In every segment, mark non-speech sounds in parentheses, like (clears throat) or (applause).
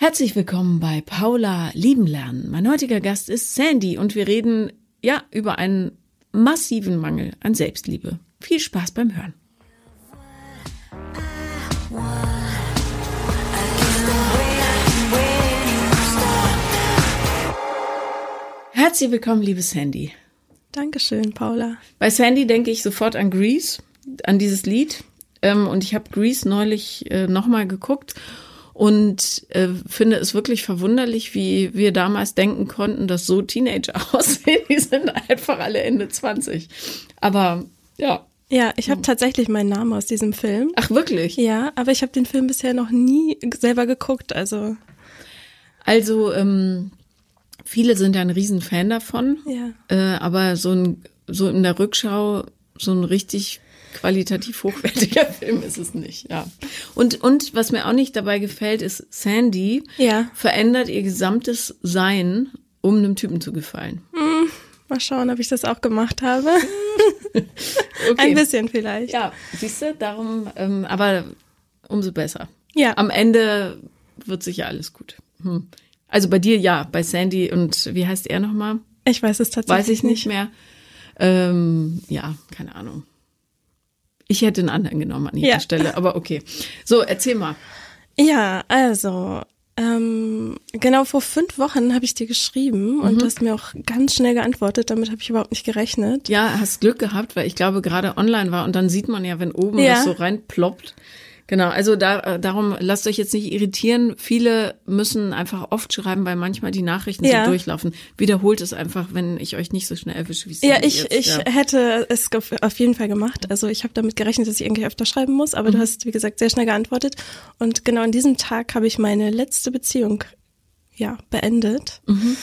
Herzlich willkommen bei Paula Lieben lernen. Mein heutiger Gast ist Sandy und wir reden ja über einen massiven Mangel an Selbstliebe. Viel Spaß beim Hören. Herzlich willkommen, liebe Sandy. Dankeschön, Paula. Bei Sandy denke ich sofort an Grease, an dieses Lied. Ähm, und ich habe Grease neulich äh, nochmal geguckt und äh, finde es wirklich verwunderlich, wie wir damals denken konnten, dass so Teenager (laughs) aussehen. Die sind einfach alle Ende 20. Aber ja. Ja, ich habe tatsächlich meinen Namen aus diesem Film. Ach wirklich? Ja, aber ich habe den Film bisher noch nie selber geguckt. Also, also ähm, viele sind ja ein Riesenfan davon. Ja. Äh, aber so ein so in der Rückschau so ein richtig qualitativ hochwertiger (laughs) Film ist es nicht, ja. Und, und was mir auch nicht dabei gefällt, ist, Sandy Ja. verändert ihr gesamtes Sein, um einem Typen zu gefallen. hm, mal schauen, ob ich das auch gemacht habe. (laughs) Okay. Ein bisschen vielleicht. Ja, siehst du, darum, ähm, aber umso besser. Ja. Am Ende wird sicher alles gut. Hm. Also bei dir ja, bei Sandy und wie heißt er nochmal? Ich weiß es tatsächlich Weiß ich nicht mehr. Ähm, ja, keine Ahnung. Ich hätte einen anderen genommen an ihrer Ja. Stelle, aber okay. So, erzähl mal. Ja, also, ähm, genau vor fünf Wochen habe ich dir geschrieben Mhm. und du hast mir auch ganz schnell geantwortet. Damit habe ich überhaupt nicht gerechnet. Ja, hast Glück gehabt, weil ich glaube gerade online war und dann sieht man ja, wenn oben Ja. das so reinploppt. Genau, also da, äh, darum lasst euch jetzt nicht irritieren. Viele müssen einfach oft schreiben, weil manchmal die Nachrichten Ja. so durchlaufen. Wiederholt es einfach, wenn ich euch nicht so schnell erwische, wie es Ja, ich, jetzt, ich ja. hätte es auf auf jeden Fall gemacht. Also ich habe damit gerechnet, dass ich irgendwie öfter schreiben muss, aber Mhm. du hast, wie gesagt, sehr schnell geantwortet. Und genau an diesem Tag habe ich meine letzte Beziehung ja beendet. Mhm.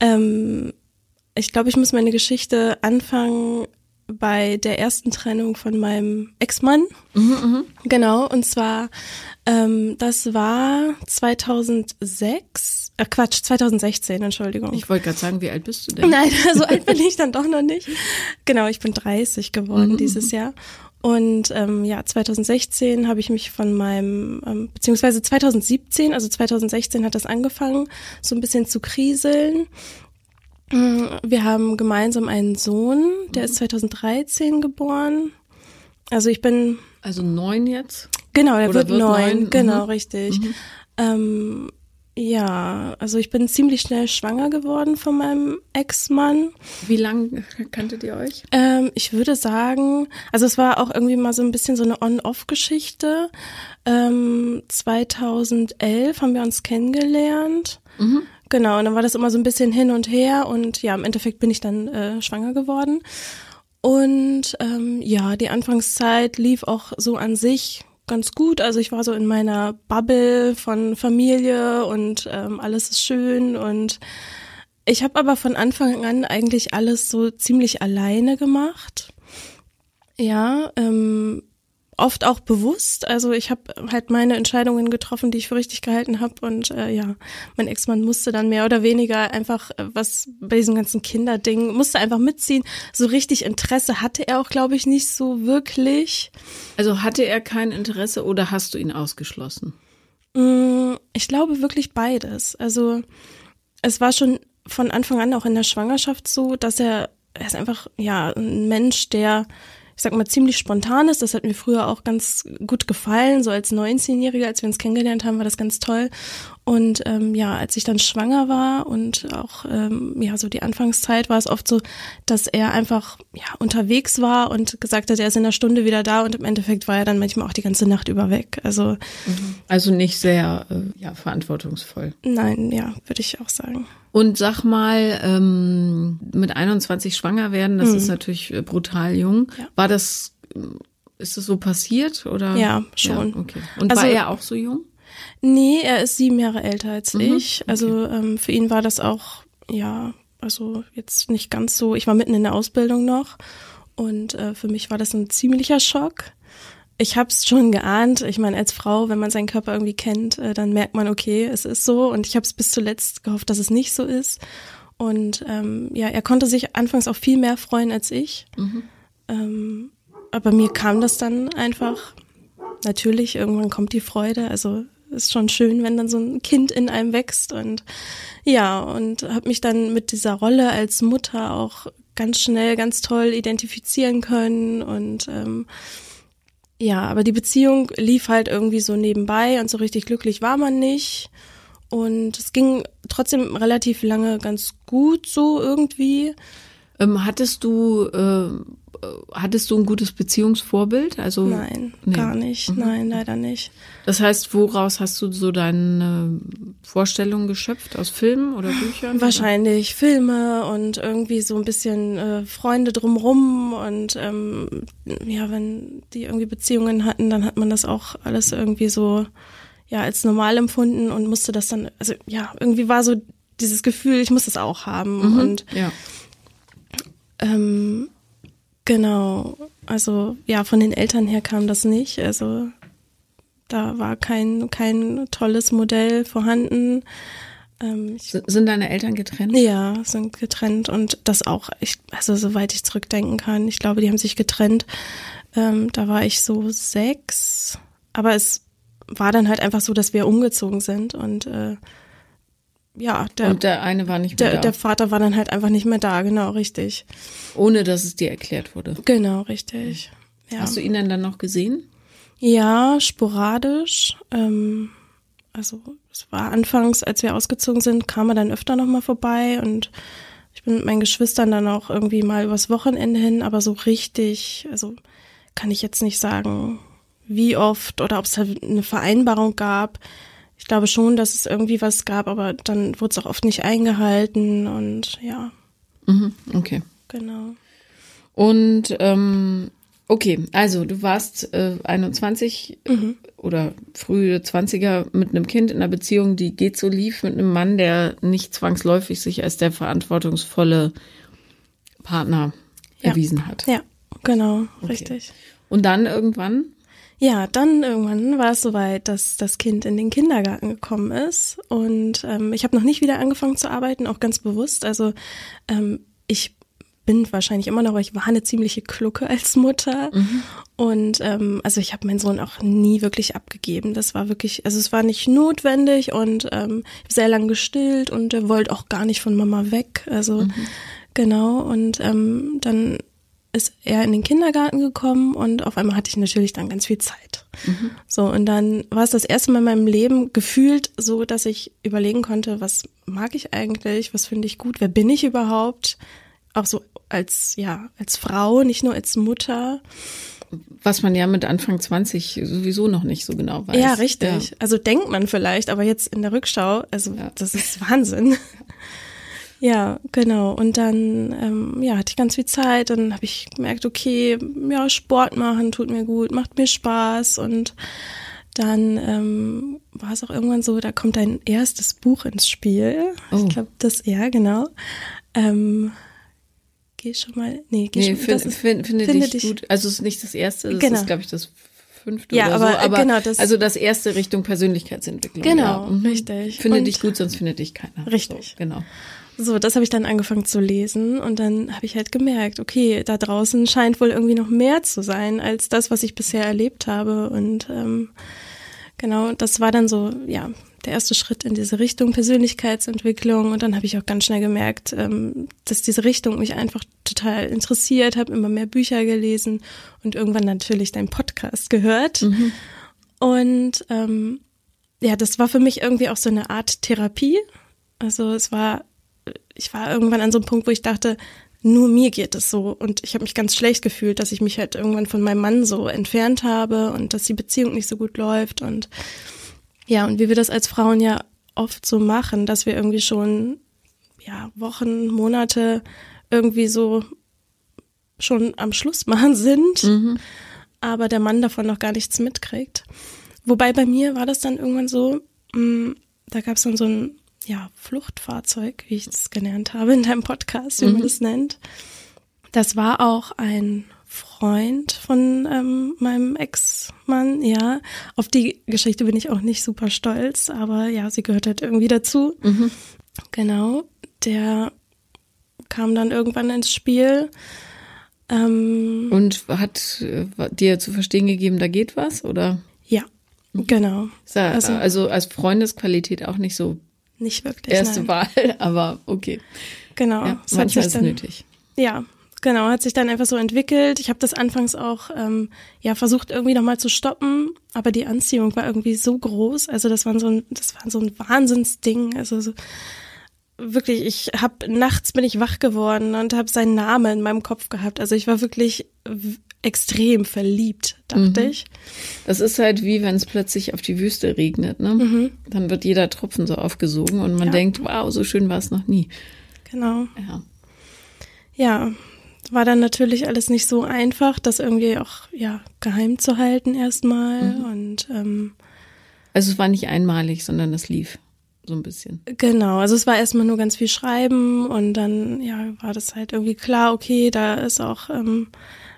Ähm, ich glaube, ich muss meine Geschichte anfangen bei der ersten Trennung von meinem Ex-Mann. Mhm, Genau, und zwar, ähm, das war 2006, äh Quatsch, 2016, Entschuldigung. Ich wollte gerade sagen, wie alt bist du denn? Nein, (laughs) so alt bin (laughs) ich dann doch noch nicht. Genau, ich bin 30 geworden Mhm. dieses Jahr. Und ähm, ja, 2016 habe ich mich von meinem, ähm, beziehungsweise 2017, also 2016 hat das angefangen, so ein bisschen zu kriseln. Wir haben gemeinsam einen Sohn, der Mhm. ist 2013 geboren. Also ich bin, Also neun jetzt? genau, der wird, wird neun, neun, genau, mhm. richtig. Ähm, ja, also ich bin ziemlich schnell schwanger geworden von meinem Ex-Mann. Wie lange kanntet ihr euch? Ähm, ich würde sagen, also es war auch irgendwie mal so ein bisschen so eine On-Off-Geschichte. Ähm, 2011 haben wir uns kennengelernt. Genau, und dann war das immer so ein bisschen hin und her und ja, im Endeffekt bin ich dann äh, schwanger geworden. Und ähm, ja, die Anfangszeit lief auch so an sich ganz gut. Also ich war so in meiner Bubble von Familie und ähm, alles ist schön und ich habe aber von Anfang an eigentlich alles so ziemlich alleine gemacht. Ja, ähm, oft auch bewusst. Also ich habe halt meine Entscheidungen getroffen, die ich für richtig gehalten habe. Und äh, ja, mein Ex-Mann musste dann mehr oder weniger einfach, äh, was bei diesem ganzen Kinderding, musste einfach mitziehen. So richtig Interesse hatte er auch, glaube ich, nicht so wirklich. Also hatte er kein Interesse oder hast du ihn ausgeschlossen? Mm, Ich glaube wirklich beides. Also es war schon von Anfang an auch in der Schwangerschaft so, dass er, er ist einfach, ja, ein Mensch, der, ich sag mal, ziemlich spontan ist. Das hat mir früher auch ganz gut gefallen. So als 19-Jähriger, als wir uns kennengelernt haben, war das ganz toll. Und ähm, ja, als ich dann schwanger war und auch ähm, ja so die Anfangszeit war es oft so, dass er einfach ja unterwegs war und gesagt hat, er ist in einer Stunde wieder da und im Endeffekt war er dann manchmal auch die ganze Nacht über weg. Also Also nicht sehr äh, ja, verantwortungsvoll. nein, ja, würde ich auch sagen. Und sag mal, ähm, mit 21 schwanger werden, das ist natürlich äh, brutal jung. Mhm. Ja. War das, äh, ist das so passiert oder? Ja, schon. Ja, okay. Und Also- war er auch so jung? Nee, er ist sieben Jahre älter als Mhm, ich. Also ähm, für ihn war das auch, ja, also jetzt nicht ganz so. Ich war mitten in der Ausbildung noch und äh, für mich war das ein ziemlicher Schock. Ich habe es schon geahnt. Ich meine, als Frau, wenn man seinen Körper irgendwie kennt, äh, dann merkt man, okay, es ist so. Und ich habe es bis zuletzt gehofft, dass es nicht so ist. Und ähm, ja, er konnte sich anfangs auch viel mehr freuen als ich. Ähm, aber mir kam das dann einfach. Natürlich, irgendwann kommt die Freude. Also ist schon schön, wenn dann so ein Kind in einem wächst und ja, und habe mich dann mit dieser Rolle als Mutter auch ganz schnell, ganz toll identifizieren können und ähm, ja, aber die Beziehung lief halt irgendwie so nebenbei und so richtig glücklich war man nicht. Und es ging trotzdem relativ lange ganz gut so irgendwie. Ähm, hattest du äh, hattest du ein gutes Beziehungsvorbild? Also nein, nee. gar nicht. Mhm. Nein, leider nicht. Das heißt, woraus hast du so deine Vorstellungen geschöpft aus Filmen oder Büchern? Wahrscheinlich oder? Filme und irgendwie so ein bisschen äh, Freunde drumrum und ähm, ja, wenn die irgendwie Beziehungen hatten, dann hat man das auch alles irgendwie so ja als normal empfunden und musste das dann, also ja, irgendwie war so dieses Gefühl, ich muss das auch haben mhm, und ja. Ähm, genau, also ja, von den Eltern her kam das nicht, also da war kein kein tolles Modell vorhanden. Ähm, ich, sind deine Eltern getrennt? Ja, sind getrennt und das auch, ich, also soweit ich zurückdenken kann, ich glaube, die haben sich getrennt. Ähm, da war ich so sechs, aber es war dann halt einfach so, dass wir umgezogen sind und äh, ja, der, und der eine war nicht mehr der, da. Der Vater war dann halt einfach nicht mehr da, genau, richtig. Ohne dass es dir erklärt wurde. Genau, richtig. Ja. Hast du ihn denn dann noch gesehen? Ja, sporadisch. Ähm, also es war anfangs, als wir ausgezogen sind, kam er dann öfter nochmal vorbei und ich bin mit meinen Geschwistern dann auch irgendwie mal übers Wochenende hin, aber so richtig, also kann ich jetzt nicht sagen, wie oft oder ob es halt eine Vereinbarung gab. Ich glaube schon, dass es irgendwie was gab, aber dann wurde es auch oft nicht eingehalten und ja. Mhm, okay. Genau. Und ähm, okay, also du warst äh, 21 mhm. oder frühe 20er mit einem Kind in einer Beziehung, die geht so lief, mit einem Mann, der nicht zwangsläufig sich als der verantwortungsvolle Partner ja. erwiesen hat. Ja, genau, okay. richtig. Und dann irgendwann ja, dann irgendwann war es soweit, dass das Kind in den Kindergarten gekommen ist. Und ähm, ich habe noch nicht wieder angefangen zu arbeiten, auch ganz bewusst. Also ähm, ich bin wahrscheinlich immer noch, aber ich war eine ziemliche Klucke als Mutter. Mhm. Und ähm, also ich habe meinen Sohn auch nie wirklich abgegeben. Das war wirklich, also es war nicht notwendig und ähm, sehr lang gestillt und er wollte auch gar nicht von Mama weg. Also mhm. genau. Und ähm, dann ist er in den Kindergarten gekommen und auf einmal hatte ich natürlich dann ganz viel Zeit. Mhm. So, und dann war es das erste Mal in meinem Leben gefühlt so, dass ich überlegen konnte, was mag ich eigentlich, was finde ich gut, wer bin ich überhaupt? Auch so als, ja, als Frau, nicht nur als Mutter. Was man ja mit Anfang 20 sowieso noch nicht so genau weiß. Ja, richtig. Ja. Also denkt man vielleicht, aber jetzt in der Rückschau, also ja. das ist Wahnsinn. (laughs) Ja, genau. Und dann ähm, ja, hatte ich ganz viel Zeit. Dann habe ich gemerkt, okay, ja, Sport machen tut mir gut, macht mir Spaß. Und dann ähm, war es auch irgendwann so, da kommt ein erstes Buch ins Spiel. Oh. Ich glaube, das, ja, genau. Ähm, geh schon mal, nee, geh nee, schon, find, ist, find, finde, finde dich, dich, gut. Also es ist nicht das erste, das genau. ist, glaube ich, das fünfte ja, oder aber, so. Aber genau, das, also das erste Richtung Persönlichkeitsentwicklung. Genau, ja. mhm. richtig. Finde Und, dich gut, sonst findet dich keiner. Richtig. So, genau. So, das habe ich dann angefangen zu lesen und dann habe ich halt gemerkt, okay, da draußen scheint wohl irgendwie noch mehr zu sein als das, was ich bisher erlebt habe. Und ähm, genau, das war dann so, ja, der erste Schritt in diese Richtung Persönlichkeitsentwicklung. Und dann habe ich auch ganz schnell gemerkt, ähm, dass diese Richtung mich einfach total interessiert, habe immer mehr Bücher gelesen und irgendwann natürlich dein Podcast gehört. Mhm. Und ähm, ja, das war für mich irgendwie auch so eine Art Therapie. Also es war ich war irgendwann an so einem Punkt, wo ich dachte, nur mir geht es so und ich habe mich ganz schlecht gefühlt, dass ich mich halt irgendwann von meinem Mann so entfernt habe und dass die Beziehung nicht so gut läuft und ja, und wie wir das als Frauen ja oft so machen, dass wir irgendwie schon ja, Wochen, Monate irgendwie so schon am Schluss machen (laughs) sind, mhm. aber der Mann davon noch gar nichts mitkriegt. Wobei bei mir war das dann irgendwann so, mh, mm, da gab es dann so ein ja, Fluchtfahrzeug, wie ich es gelernt habe in deinem Podcast, wie mhm. man das nennt. Das war auch ein Freund von ähm, meinem Ex-Mann, ja. Auf die Geschichte bin ich auch nicht super stolz, aber ja, sie gehört halt irgendwie dazu. Mhm. Genau, der kam dann irgendwann ins Spiel. Ähm, Und hat äh, dir zu verstehen gegeben, da geht was, oder? Ja, Genau. Ja, also, also, als Freundesqualität auch nicht so nicht wirklich. Erste nein. Wahl, (laughs) aber okay. Genau. Ja, es manchmal ist dann, nötig. Ja, genau. Hat sich dann einfach so entwickelt. Ich habe das anfangs auch ähm, ja versucht irgendwie nochmal zu stoppen, aber die Anziehung war irgendwie so groß. Also das war so ein, das war so ein Wahnsinnsding. Also so, wirklich, ich habe nachts bin ich wach geworden und habe seinen Namen in meinem Kopf gehabt. Also ich war wirklich extrem verliebt, dachte mhm. ich. Das ist halt wie wenn es plötzlich auf die Wüste regnet, ne? Mhm. Dann wird jeder Tropfen so aufgesogen und man ja. denkt, wow, so schön war es noch nie. Genau. Ja. Ja, war dann natürlich alles nicht so einfach, das irgendwie auch ja geheim zu halten erstmal mhm. und ähm, also es war nicht einmalig, sondern es lief so ein bisschen. Genau, also es war erstmal nur ganz viel Schreiben und dann ja war das halt irgendwie klar, okay, da ist auch ähm,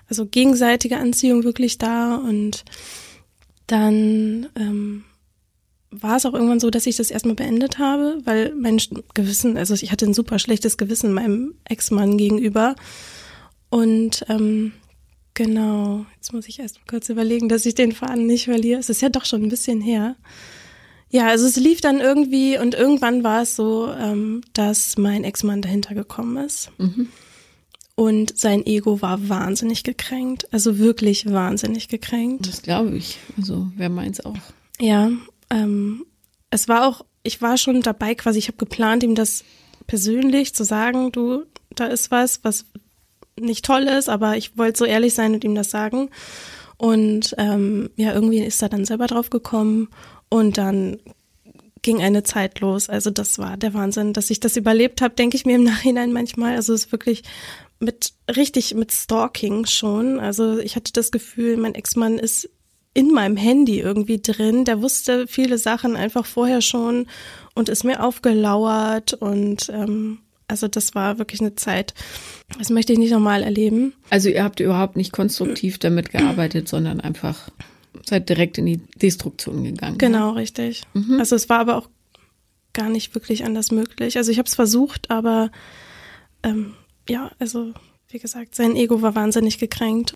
also gegenseitige Anziehung wirklich da und dann ähm, war es auch irgendwann so, dass ich das erstmal beendet habe, weil mein Gewissen, also ich hatte ein super schlechtes Gewissen meinem Ex-Mann gegenüber und ähm, genau, jetzt muss ich erst kurz überlegen, dass ich den Faden nicht verliere. Es ist ja doch schon ein bisschen her. Ja, also es lief dann irgendwie und irgendwann war es so, ähm, dass mein Ex-Mann dahinter gekommen ist. Mhm. Und sein Ego war wahnsinnig gekränkt, also wirklich wahnsinnig gekränkt. Das glaube ich. Also wer meint's auch. Ja, ähm, es war auch, ich war schon dabei quasi, ich habe geplant, ihm das persönlich zu sagen, du, da ist was, was nicht toll ist, aber ich wollte so ehrlich sein und ihm das sagen. Und ähm, ja, irgendwie ist er dann selber drauf gekommen und dann ging eine Zeit los. Also das war der Wahnsinn, dass ich das überlebt habe, denke ich mir im (laughs) Nachhinein manchmal. Also es ist wirklich mit richtig mit Stalking schon. Also ich hatte das Gefühl, mein Ex-Mann ist in meinem Handy irgendwie drin. Der wusste viele Sachen einfach vorher schon und ist mir aufgelauert und ähm, also das war wirklich eine Zeit, das möchte ich nicht nochmal erleben. Also ihr habt überhaupt nicht konstruktiv damit (clears throat) gearbeitet, sondern einfach seid direkt in die Destruktion gegangen. Genau, ja? richtig. Mhm. Also es war aber auch gar nicht wirklich anders möglich. Also ich habe es versucht, aber ähm, ja, also wie gesagt, sein Ego war wahnsinnig gekränkt.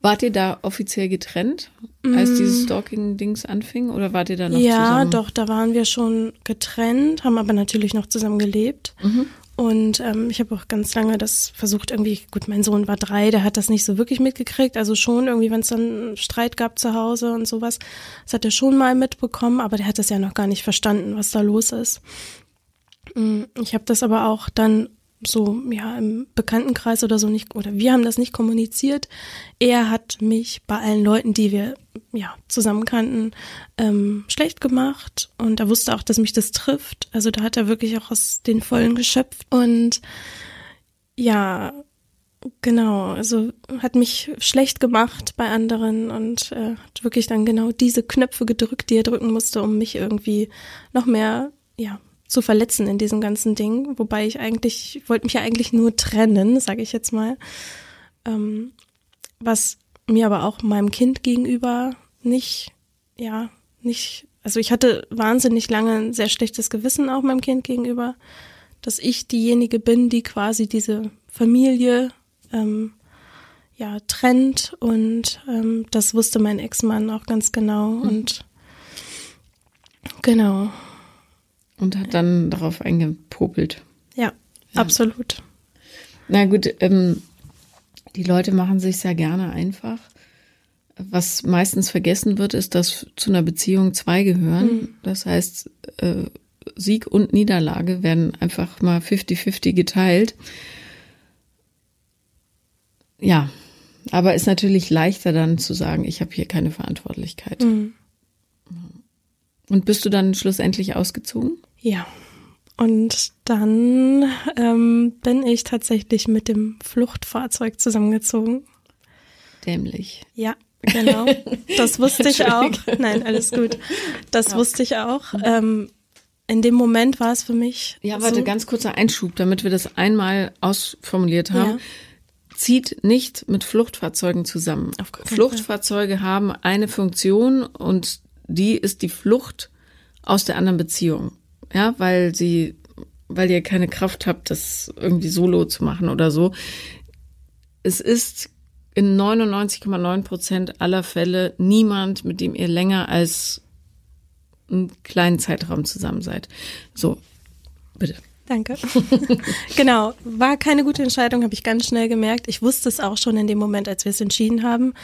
Wart ihr da offiziell getrennt, als mm. dieses Stalking-Dings anfing, oder wart ihr da noch ja, zusammen? Ja, doch, da waren wir schon getrennt, haben aber natürlich noch zusammen gelebt. Mhm. Und ähm, ich habe auch ganz lange das versucht, irgendwie, gut, mein Sohn war drei, der hat das nicht so wirklich mitgekriegt. Also schon irgendwie, wenn es dann Streit gab zu Hause und sowas, das hat er schon mal mitbekommen, aber der hat das ja noch gar nicht verstanden, was da los ist. Mm, ich habe das aber auch dann so ja im Bekanntenkreis oder so nicht oder wir haben das nicht kommuniziert. Er hat mich bei allen Leuten, die wir ja zusammen kannten, ähm, schlecht gemacht und er wusste auch, dass mich das trifft. Also da hat er wirklich auch aus den Vollen geschöpft und ja genau, also hat mich schlecht gemacht bei anderen und äh, hat wirklich dann genau diese Knöpfe gedrückt, die er drücken musste, um mich irgendwie noch mehr ja zu verletzen in diesem ganzen Ding. Wobei ich eigentlich, ich wollte mich ja eigentlich nur trennen, sage ich jetzt mal. Ähm, was mir aber auch meinem Kind gegenüber nicht, ja, nicht, also ich hatte wahnsinnig lange ein sehr schlechtes Gewissen auch meinem Kind gegenüber, dass ich diejenige bin, die quasi diese Familie ähm, ja trennt und ähm, das wusste mein Ex-Mann auch ganz genau mhm. und genau und hat dann darauf eingepopelt. Ja, ja. absolut. Na gut, ähm, die Leute machen sich sehr gerne einfach. Was meistens vergessen wird, ist, dass zu einer Beziehung zwei gehören. Mhm. Das heißt, äh, Sieg und Niederlage werden einfach mal 50-50 geteilt. Ja, aber ist natürlich leichter dann zu sagen, ich habe hier keine Verantwortlichkeit. Mhm. Und bist du dann schlussendlich ausgezogen? Ja. Und dann ähm, bin ich tatsächlich mit dem Fluchtfahrzeug zusammengezogen. Dämlich. Ja, genau. Das (laughs) wusste ich auch. Nein, alles gut. Das ja. wusste ich auch. Ähm, in dem Moment war es für mich. Ja, warte, so ganz kurzer Einschub, damit wir das einmal ausformuliert haben. Ja. Zieht nicht mit Fluchtfahrzeugen zusammen. Fluchtfahrzeuge haben eine Funktion und die ist die Flucht aus der anderen Beziehung ja, weil sie, weil ihr keine Kraft habt, das irgendwie solo zu machen oder so. Es ist in 99,9 Prozent aller Fälle niemand, mit dem ihr länger als einen kleinen Zeitraum zusammen seid. So, bitte. Danke. (laughs) genau, war keine gute Entscheidung, habe ich ganz schnell gemerkt. Ich wusste es auch schon in dem Moment, als wir es entschieden haben.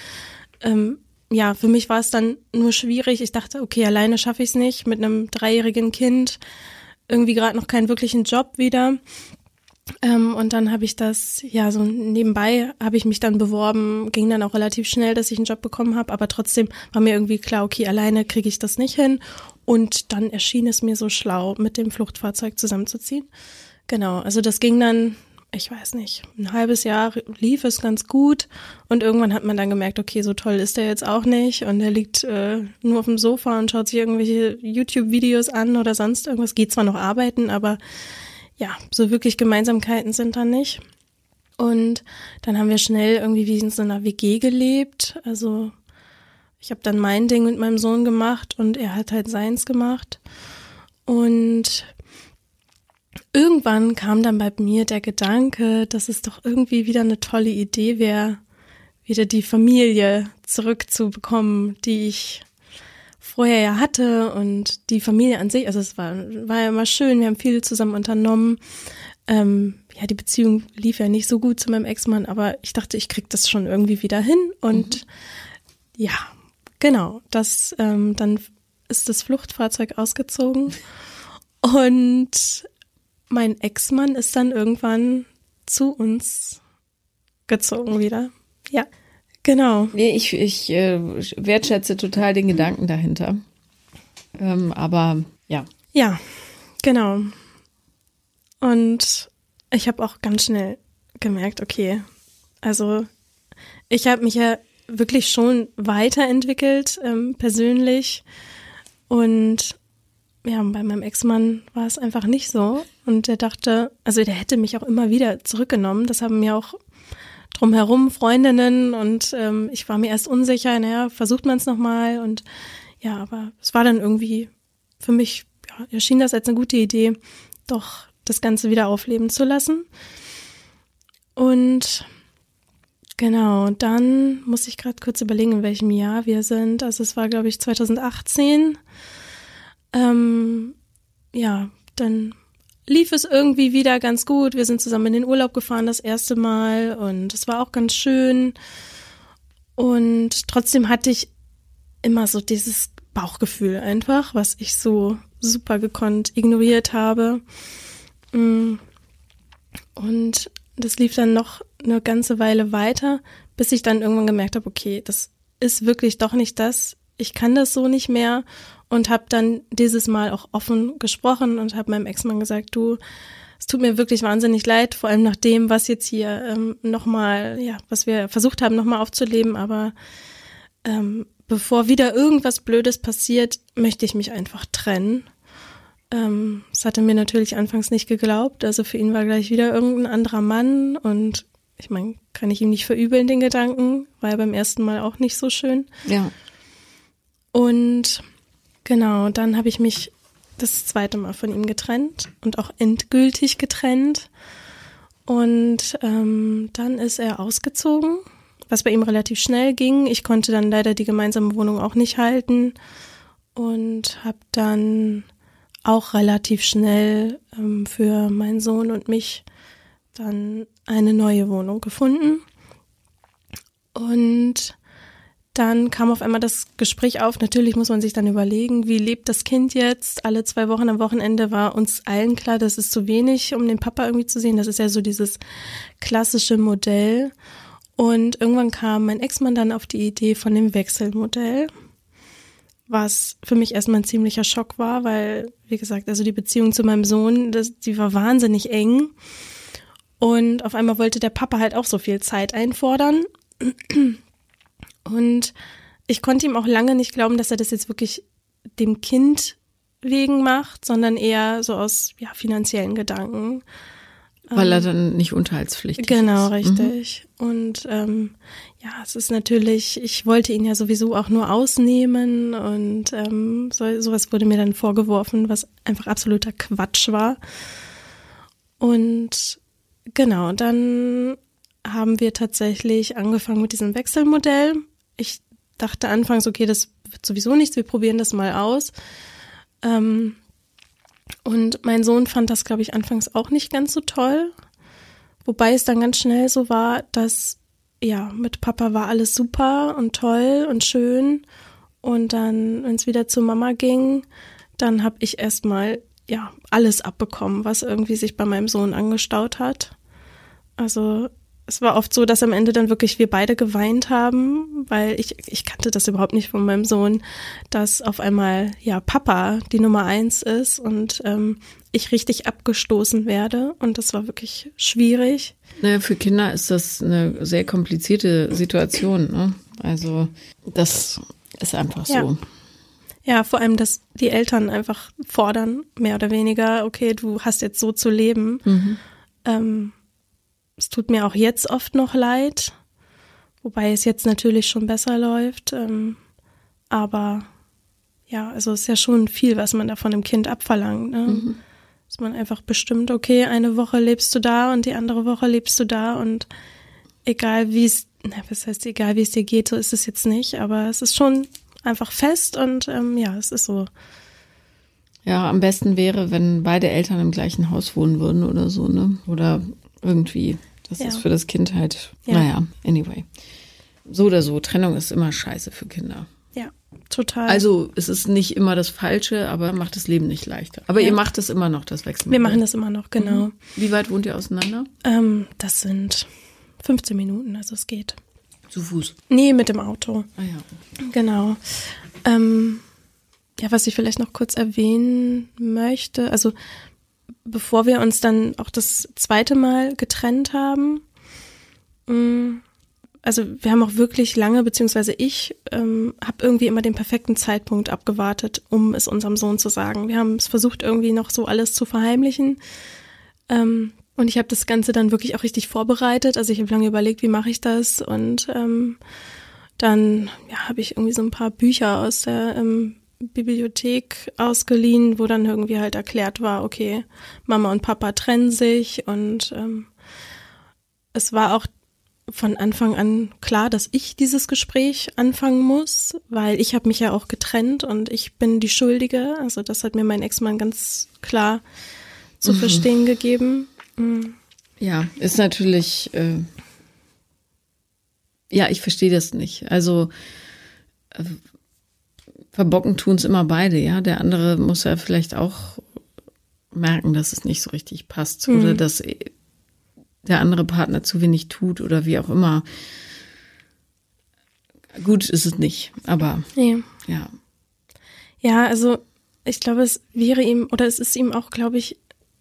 Ähm, ja, für mich war es dann nur schwierig. Ich dachte, okay, alleine schaffe ich es nicht mit einem dreijährigen Kind, irgendwie gerade noch keinen wirklichen Job wieder. Ähm, und dann habe ich das, ja, so nebenbei habe ich mich dann beworben, ging dann auch relativ schnell, dass ich einen Job bekommen habe, aber trotzdem war mir irgendwie klar, okay, alleine kriege ich das nicht hin. Und dann erschien es mir so schlau, mit dem Fluchtfahrzeug zusammenzuziehen. Genau, also das ging dann, ich weiß nicht, ein halbes Jahr lief es ganz gut und irgendwann hat man dann gemerkt, okay, so toll ist der jetzt auch nicht und er liegt äh, nur auf dem Sofa und schaut sich irgendwelche YouTube-Videos an oder sonst irgendwas. Geht zwar noch arbeiten, aber ja, so wirklich Gemeinsamkeiten sind da nicht. Und dann haben wir schnell irgendwie wie in so einer WG gelebt. Also ich habe dann mein Ding mit meinem Sohn gemacht und er hat halt seins gemacht. Und irgendwann kam dann bei mir der Gedanke, dass es doch irgendwie wieder eine tolle Idee wäre, wieder die Familie zurückzubekommen, die ich vorher ja hatte und die Familie an sich, also es war, war ja immer schön, wir haben viel zusammen unternommen. Ähm, ja, die Beziehung lief ja nicht so gut zu meinem Ex-Mann, aber ich dachte, ich krieg das schon irgendwie wieder hin und mhm. ja, genau, das, ähm, dann ist das Fluchtfahrzeug ausgezogen und mein Ex-Mann ist dann irgendwann zu uns gezogen wieder. Ja. Genau. Nee, ich, ich äh, wertschätze total den Gedanken dahinter. Ähm, aber ja. Ja, genau. Und ich habe auch ganz schnell gemerkt, okay, also ich habe mich ja wirklich schon weiterentwickelt ähm, persönlich und ja, bei meinem Ex-Mann war es einfach nicht so und der dachte, also der hätte mich auch immer wieder zurückgenommen. Das haben mir auch drumherum Freundinnen und ähm, ich war mir erst unsicher, naja, versucht man es nochmal und ja, aber es war dann irgendwie für mich, ja, erschien das als eine gute Idee, doch das Ganze wieder aufleben zu lassen. Und genau, dann muss ich gerade kurz überlegen, in welchem Jahr wir sind. Also es war, glaube ich, 2018. Ähm, ja, dann lief es irgendwie wieder ganz gut. Wir sind zusammen in den Urlaub gefahren das erste Mal und es war auch ganz schön. Und trotzdem hatte ich immer so dieses Bauchgefühl einfach, was ich so super gekonnt ignoriert habe. Mm. Und das lief dann noch eine ganze Weile weiter, bis ich dann irgendwann gemerkt habe, okay, das ist wirklich doch nicht das. Ich kann das so nicht mehr und habe dann dieses Mal auch offen gesprochen und habe meinem Ex-Mann gesagt, du, es tut mir wirklich wahnsinnig leid, vor allem nach dem, was jetzt hier ähm, nochmal, ja, was wir versucht haben, nochmal aufzuleben, aber ähm, bevor wieder irgendwas Blödes passiert, möchte ich mich einfach trennen. Ähm, das hat er mir natürlich anfangs nicht geglaubt. Also für ihn war gleich wieder irgendein anderer Mann und ich meine, kann ich ihm nicht verübeln, den Gedanken. War ja beim ersten Mal auch nicht so schön. Ja. Und Genau, dann habe ich mich das zweite Mal von ihm getrennt und auch endgültig getrennt. Und ähm, dann ist er ausgezogen, was bei ihm relativ schnell ging. Ich konnte dann leider die gemeinsame Wohnung auch nicht halten und habe dann auch relativ schnell ähm, für meinen Sohn und mich dann eine neue Wohnung gefunden. Und dann kam auf einmal das Gespräch auf. Natürlich muss man sich dann überlegen, wie lebt das Kind jetzt? Alle zwei Wochen am Wochenende war uns allen klar, das ist zu wenig, um den Papa irgendwie zu sehen. Das ist ja so dieses klassische Modell. Und irgendwann kam mein Ex-Mann dann auf die Idee von dem Wechselmodell, was für mich erstmal ein ziemlicher Schock war, weil, wie gesagt, also die Beziehung zu meinem Sohn, das, die war wahnsinnig eng. Und auf einmal wollte der Papa halt auch so viel Zeit einfordern. Und ich konnte ihm auch lange nicht glauben, dass er das jetzt wirklich dem Kind wegen macht, sondern eher so aus ja, finanziellen Gedanken. Weil er ähm, dann nicht unterhaltspflichtig genau, ist. Genau, richtig. Mhm. Und ähm, ja, es ist natürlich, ich wollte ihn ja sowieso auch nur ausnehmen und ähm, so, sowas wurde mir dann vorgeworfen, was einfach absoluter Quatsch war. Und genau, dann haben wir tatsächlich angefangen mit diesem Wechselmodell. Ich dachte anfangs, okay, das wird sowieso nichts, wir probieren das mal aus. Ähm, und mein Sohn fand das, glaube ich, anfangs auch nicht ganz so toll. Wobei es dann ganz schnell so war, dass ja, mit Papa war alles super und toll und schön. Und dann, wenn es wieder zu Mama ging, dann habe ich erstmal ja alles abbekommen, was irgendwie sich bei meinem Sohn angestaut hat. Also es war oft so, dass am Ende dann wirklich wir beide geweint haben, weil ich, ich kannte das überhaupt nicht von meinem Sohn, dass auf einmal ja Papa die Nummer eins ist und ähm, ich richtig abgestoßen werde. Und das war wirklich schwierig. Naja, für Kinder ist das eine sehr komplizierte Situation. Ne? Also das ist einfach so. Ja. Ja, vor allem, dass die Eltern einfach fordern, mehr oder weniger, okay, du hast jetzt so zu leben. Mhm. Ähm, es tut mir auch jetzt oft noch leid, wobei es jetzt natürlich schon besser läuft. Ähm, aber ja, also es ist ja schon viel, was man da von dem Kind abverlangt. Ne? Mhm. Dass man einfach bestimmt, okay, eine Woche lebst du da und die andere Woche lebst du da und egal wie es, na, was heißt egal wie es dir geht, so ist es jetzt nicht, aber es ist schon einfach fest und ähm, ja, es ist so. Ja, am besten wäre, wenn beide Eltern im gleichen Haus wohnen würden oder so, ne? Oder irgendwie. Das ja. ist für das Kind halt, ja. naja, anyway. So oder so, Trennung ist immer scheiße für Kinder. Ja, total. Also es ist nicht immer das Falsche, aber macht das Leben nicht leichter. Aber ja. ihr macht das immer noch, das Wechseln. Wir machen das immer noch, genau. Mhm. Wie weit wohnt ihr auseinander? Ähm, das sind 15 Minuten, also es geht. Zu Fuß? Nee, mit dem Auto. Ah ja. Genau. Ähm, ja, was ich vielleicht noch kurz erwähnen möchte, also bevor wir uns dann auch das zweite Mal getrennt haben, mm, also wir haben auch wirklich lange, beziehungsweise ich ähm, habe irgendwie immer den perfekten Zeitpunkt abgewartet, um es unserem Sohn zu sagen. Wir haben es versucht, irgendwie noch so alles zu verheimlichen. Ähm, und ich habe das Ganze dann wirklich auch richtig vorbereitet. Also ich habe lange überlegt, wie mache ich das. Und ähm, dann ja, habe ich irgendwie so ein paar Bücher aus der ähm, Bibliothek ausgeliehen, wo dann irgendwie halt erklärt war, okay, Mama und Papa trennen sich und ähm, es war auch von Anfang an klar, dass ich dieses Gespräch anfangen muss, weil ich habe mich ja auch getrennt und ich bin die Schuldige. Also das hat mir mein Ex-Mann ganz klar zu mhm. verstehen gegeben. Mhm. Ja, ist natürlich. Äh, ja, ich verstehe das nicht. Also äh, verbocken tun es immer beide, ja. Der andere muss ja vielleicht auch merken, dass es nicht so richtig passt mhm. oder dass der andere Partner zu wenig tut oder wie auch immer. Gut ist es nicht, aber ja. ja. Ja, also ich glaube, es wäre ihm oder es ist ihm auch, glaube ich,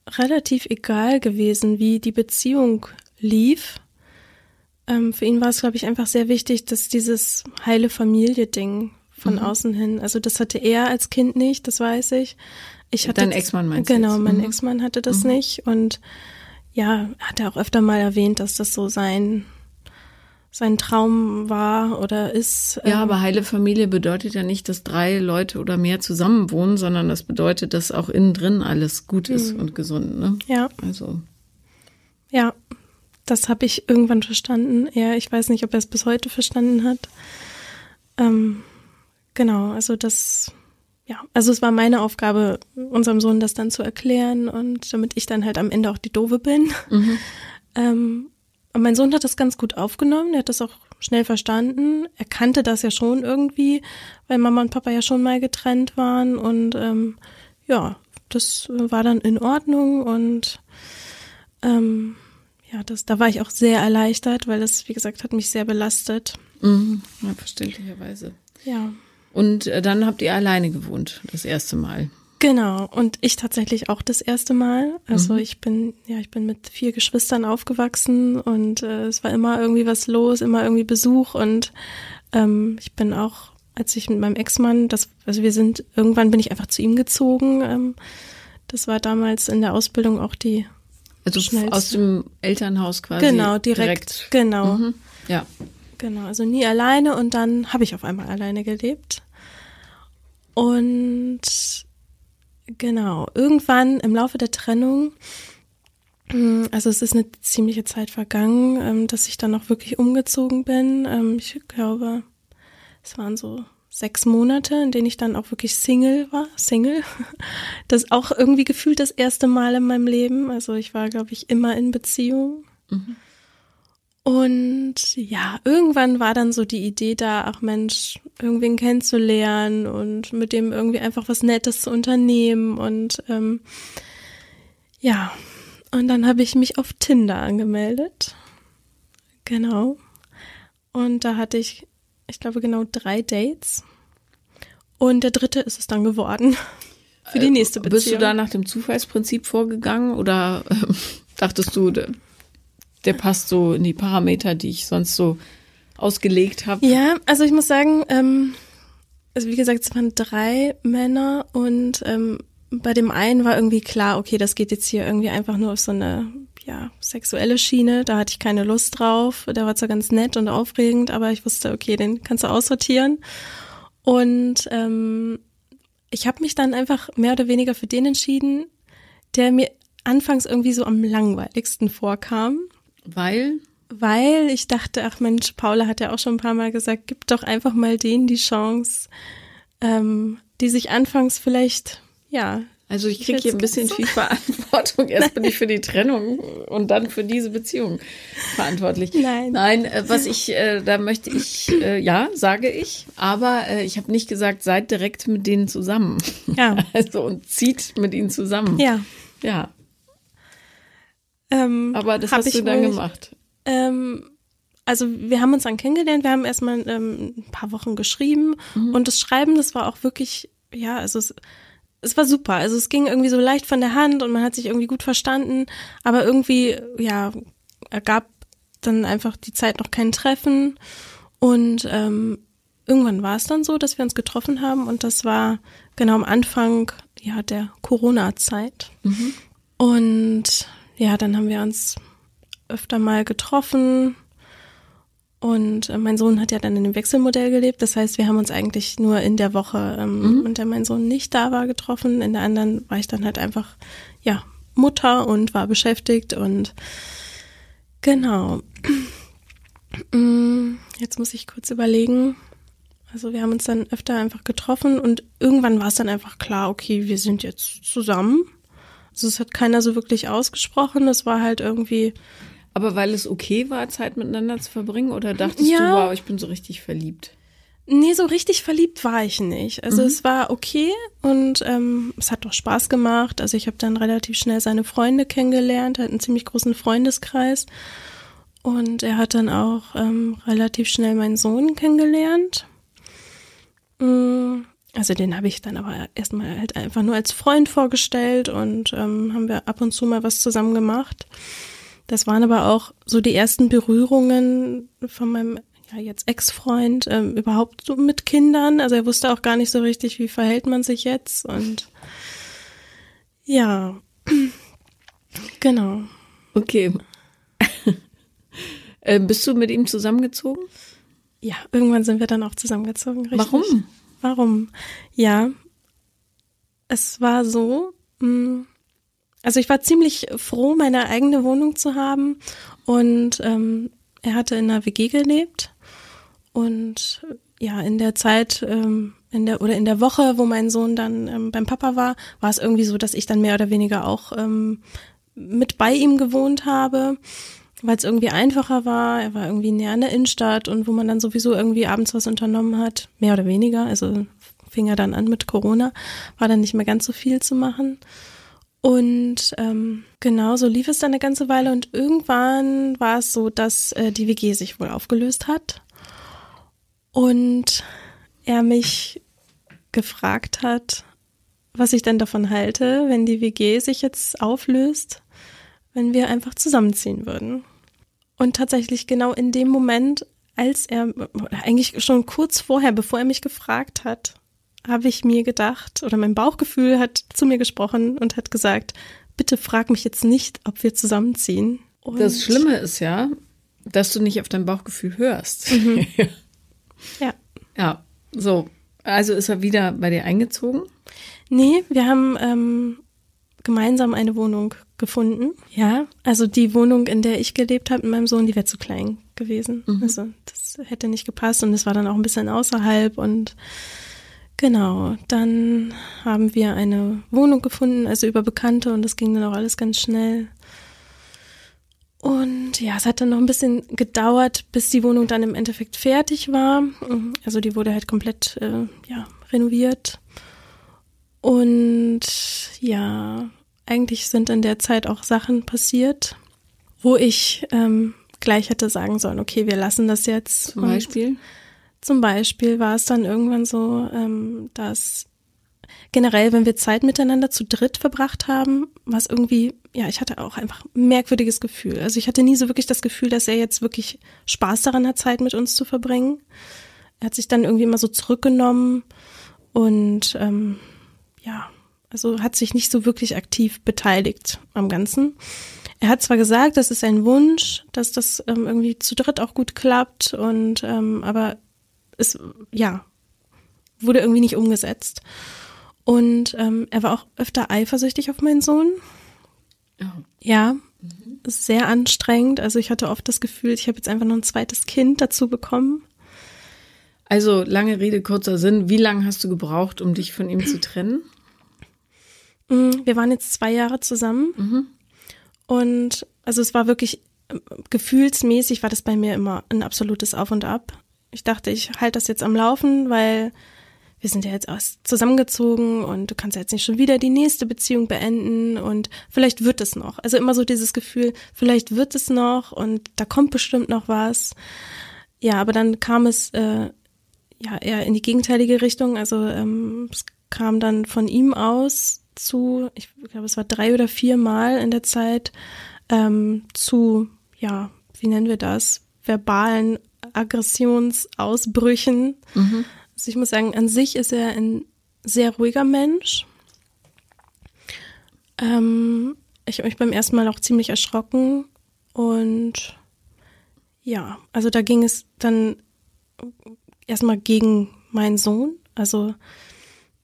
relativ egal gewesen, wie die Beziehung lief. Ähm, für ihn war es, glaube ich, einfach sehr wichtig, dass dieses heile Familie-Ding von mhm. außen hin. Also das hatte er als Kind nicht, das weiß ich. Ich hatte Dein Ex-Mann meinst du? Genau, mein mhm. Ex-Mann hatte das mhm. nicht und ja, hat er auch öfter mal erwähnt, dass das so sein sein Traum war oder ist. Ja, ähm, aber heile Familie bedeutet ja nicht, dass drei Leute oder mehr zusammen wohnen, sondern das bedeutet, dass auch innen drin alles gut ist mhm. und gesund. Ne? Ja. Also. Ja, das habe ich irgendwann verstanden. Ja, ich weiß nicht, ob er es bis heute verstanden hat. Ähm, Genau, also das, ja, also es war meine Aufgabe, unserem Sohn das dann zu erklären und damit ich dann halt am Ende auch die Dove bin. Mhm. (laughs) Ähm, und mein Sohn hat das ganz gut aufgenommen, er hat das auch schnell verstanden. Er kannte das ja schon irgendwie, weil Mama und Papa ja schon mal getrennt waren und ähm, ja, das war dann in Ordnung und ähm, ja, das, da war ich auch sehr erleichtert, weil das, wie gesagt, hat mich sehr belastet. Mhm. Ja, verständlicherweise. Ja. Und äh, dann habt ihr alleine gewohnt, das erste Mal. Genau, und ich tatsächlich auch das erste Mal. Also mhm. ich bin, ja, ich bin mit vier Geschwistern aufgewachsen und äh, es war immer irgendwie was los, immer irgendwie Besuch und ähm, ich bin auch, als ich mit meinem Ex-Mann, das, also wir sind, irgendwann bin ich einfach zu ihm gezogen. Ähm, das war damals in der Ausbildung auch die also schnellste. aus dem Elternhaus quasi. Genau, direkt. direkt. Genau. Mhm. Ja. Genau, also nie alleine und dann habe ich auf einmal alleine gelebt. Und genau, irgendwann im Laufe der Trennung Mm, also es ist eine ziemliche Zeit vergangen, ähm, dass ich dann auch wirklich umgezogen bin. Ähm, ich glaube, es waren so sechs Monate, in denen ich dann auch wirklich Single war. Single. (laughs) Das auch irgendwie gefühlt das erste Mal in meinem Leben. Also ich war, glaube ich, immer in Beziehung. Mhm. Und ja, irgendwann war dann so die Idee da, ach Mensch, irgendwen kennenzulernen und mit dem irgendwie einfach was Nettes zu unternehmen. Und ähm, ja, und dann habe ich mich auf Tinder angemeldet. Genau. Und da hatte ich, ich glaube, genau drei Dates. Und der dritte ist es dann geworden. (laughs) Für die äh, nächste Beziehung. Bist du da nach dem Zufallsprinzip vorgegangen oder äh, dachtest du, der passt so in die Parameter, die ich sonst so ausgelegt habe. Ja, also ich muss sagen, ähm, also wie gesagt, es waren drei Männer und ähm, bei dem einen war irgendwie klar, okay, das geht jetzt hier irgendwie einfach nur auf so eine ja, sexuelle Schiene. Da hatte ich keine Lust drauf. Der war zwar ganz nett und aufregend, aber ich wusste, okay, den kannst du aussortieren. Und ähm, ich habe mich dann einfach mehr oder weniger für den entschieden, der mir anfangs irgendwie so am langweiligsten vorkam. Weil? Weil ich dachte, ach Mensch, Paula hat ja auch schon ein paar Mal gesagt, gib doch einfach mal denen die Chance, ähm, die sich anfangs vielleicht, ja. Also ich kriege hier ein bisschen viel Verantwortung. (laughs) Erst bin ich für die Trennung und dann für diese Beziehung verantwortlich. Nein. Nein, äh, was ich, äh, da möchte ich, äh, ja, sage ich, aber äh, ich habe nicht gesagt, seid direkt mit denen zusammen. Ja. (laughs) Also und zieht mit ihnen zusammen. Ja. Ja. Ähm, Aber das hast du dann wohl, gemacht. Ähm, also wir haben uns dann kennengelernt, wir haben erstmal ähm, ein paar Wochen geschrieben mhm. und das Schreiben, das war auch wirklich, ja, also es, es war super. Also es ging irgendwie so leicht von der Hand und man hat sich irgendwie gut verstanden, aber irgendwie, ja, ergab dann einfach die Zeit noch kein Treffen und ähm, irgendwann war es dann so, dass wir uns getroffen haben und das war genau am Anfang ja der Corona-Zeit. Mhm. Und ja, dann haben wir uns öfter mal getroffen. Und äh, mein Sohn hat ja dann in dem Wechselmodell gelebt. Das heißt, wir haben uns eigentlich nur in der Woche, ähm, mhm. in der mein Sohn nicht da war, getroffen. In der anderen war ich dann halt einfach, ja, Mutter und war beschäftigt und genau. (clears throat) Mm, jetzt muss ich kurz überlegen. Also wir haben uns dann öfter einfach getroffen und irgendwann war es dann einfach klar, okay, wir sind jetzt zusammen. Also es hat keiner so wirklich ausgesprochen. Es war halt irgendwie. Aber weil es okay war, Zeit miteinander zu verbringen, oder dachtest ja. du, wow, ich bin so richtig verliebt? Nee, so richtig verliebt war ich nicht. Also mhm. es war okay und ähm, es hat doch Spaß gemacht. Also ich habe dann relativ schnell seine Freunde kennengelernt, hat einen ziemlich großen Freundeskreis. Und er hat dann auch ähm, relativ schnell meinen Sohn kennengelernt. Mhm. Also den habe ich dann aber erstmal halt einfach nur als Freund vorgestellt und ähm, haben wir ab und zu mal was zusammen gemacht. Das waren aber auch so die ersten Berührungen von meinem ja jetzt Ex-Freund ähm, überhaupt so mit Kindern. Also er wusste auch gar nicht so richtig, wie verhält man sich jetzt und ja, (clears throat) genau. Okay. (laughs) äh, bist du mit ihm zusammengezogen? Ja, irgendwann sind wir dann auch zusammengezogen. Richtig. Warum? Warum? Ja, es war so, mm, also ich war ziemlich froh, meine eigene Wohnung zu haben und ähm, er hatte in einer WG gelebt und ja, in der Zeit, ähm, in der oder in der Woche, wo mein Sohn dann ähm, beim Papa war, war es irgendwie so, dass ich dann mehr oder weniger auch ähm, mit bei ihm gewohnt habe weil es irgendwie einfacher war. Er war irgendwie näher an der Innenstadt und wo man dann sowieso irgendwie abends was unternommen hat, mehr oder weniger. Also fing er dann an mit Corona, war dann nicht mehr ganz so viel zu machen. Und ähm, genau so lief es dann eine ganze Weile und irgendwann war es so, dass äh, die WG sich wohl aufgelöst hat und er mich gefragt hat, was ich denn davon halte, wenn die WG sich jetzt auflöst, wenn wir einfach zusammenziehen würden. Und tatsächlich genau in dem Moment, als er, eigentlich schon kurz vorher, bevor er mich gefragt hat, habe ich mir gedacht, oder mein Bauchgefühl hat zu mir gesprochen und hat gesagt, bitte frag mich jetzt nicht, ob wir zusammenziehen. Und das Schlimme ist ja, dass du nicht auf dein Bauchgefühl hörst. Mhm. (laughs) ja. Ja, so. Also ist er wieder bei dir eingezogen? Nee, wir haben ähm, gemeinsam eine Wohnung gefunden. Ja, also die Wohnung, in der ich gelebt habe mit meinem Sohn, die wäre zu klein gewesen. Mhm. Also das hätte nicht gepasst und es war dann auch ein bisschen außerhalb und genau, dann haben wir eine Wohnung gefunden, also über Bekannte und das ging dann auch alles ganz schnell. Und ja, es hat dann noch ein bisschen gedauert, bis die Wohnung dann im Endeffekt fertig war. Also die wurde halt komplett äh, ja, renoviert. Und ja, eigentlich sind in der Zeit auch Sachen passiert, wo ich ähm, gleich hätte sagen sollen, okay, wir lassen das jetzt. Zum Beispiel? Zum Beispiel war es dann irgendwann so, ähm, dass generell, wenn wir Zeit miteinander zu dritt verbracht haben, war es irgendwie, ja, ich hatte auch einfach ein merkwürdiges Gefühl. Also ich hatte nie so wirklich das Gefühl, dass er jetzt wirklich Spaß daran hat, Zeit mit uns zu verbringen. Er hat sich dann irgendwie immer so zurückgenommen und ähm, ja, also hat sich nicht so wirklich aktiv beteiligt am Ganzen. Er hat zwar gesagt, das ist ein Wunsch, dass das ähm, irgendwie zu dritt auch gut klappt und ähm, aber es ja wurde irgendwie nicht umgesetzt. Und ähm, er war auch öfter eifersüchtig auf meinen Sohn. Oh. Ja, mhm. sehr anstrengend. Also ich hatte oft das Gefühl, ich habe jetzt einfach noch ein zweites Kind dazu bekommen. Also lange Rede, kurzer Sinn. Wie lange hast du gebraucht, um dich von ihm zu trennen? Mm, wir waren jetzt zwei Jahre zusammen. Mhm. Und also es war wirklich gefühlsmäßig war das bei mir immer ein absolutes Auf und Ab. Ich dachte, ich halte das jetzt am Laufen, weil wir sind ja jetzt erst zusammengezogen und du kannst ja jetzt nicht schon wieder die nächste Beziehung beenden und vielleicht wird es noch. Also immer so dieses Gefühl, vielleicht wird es noch und da kommt bestimmt noch was. Ja, aber dann kam es äh, ja eher in die gegenteilige Richtung. Also ähm, es kam dann von ihm aus zu, ich glaube, es war drei oder vier Mal in der Zeit, ähm, zu, ja, wie nennen wir das, verbalen Aggressionsausbrüchen. Mhm. Also ich muss sagen, an sich ist er ein sehr ruhiger Mensch. Ähm, ich habe mich beim ersten Mal auch ziemlich erschrocken und ja, also da ging es dann erstmal gegen meinen Sohn. Also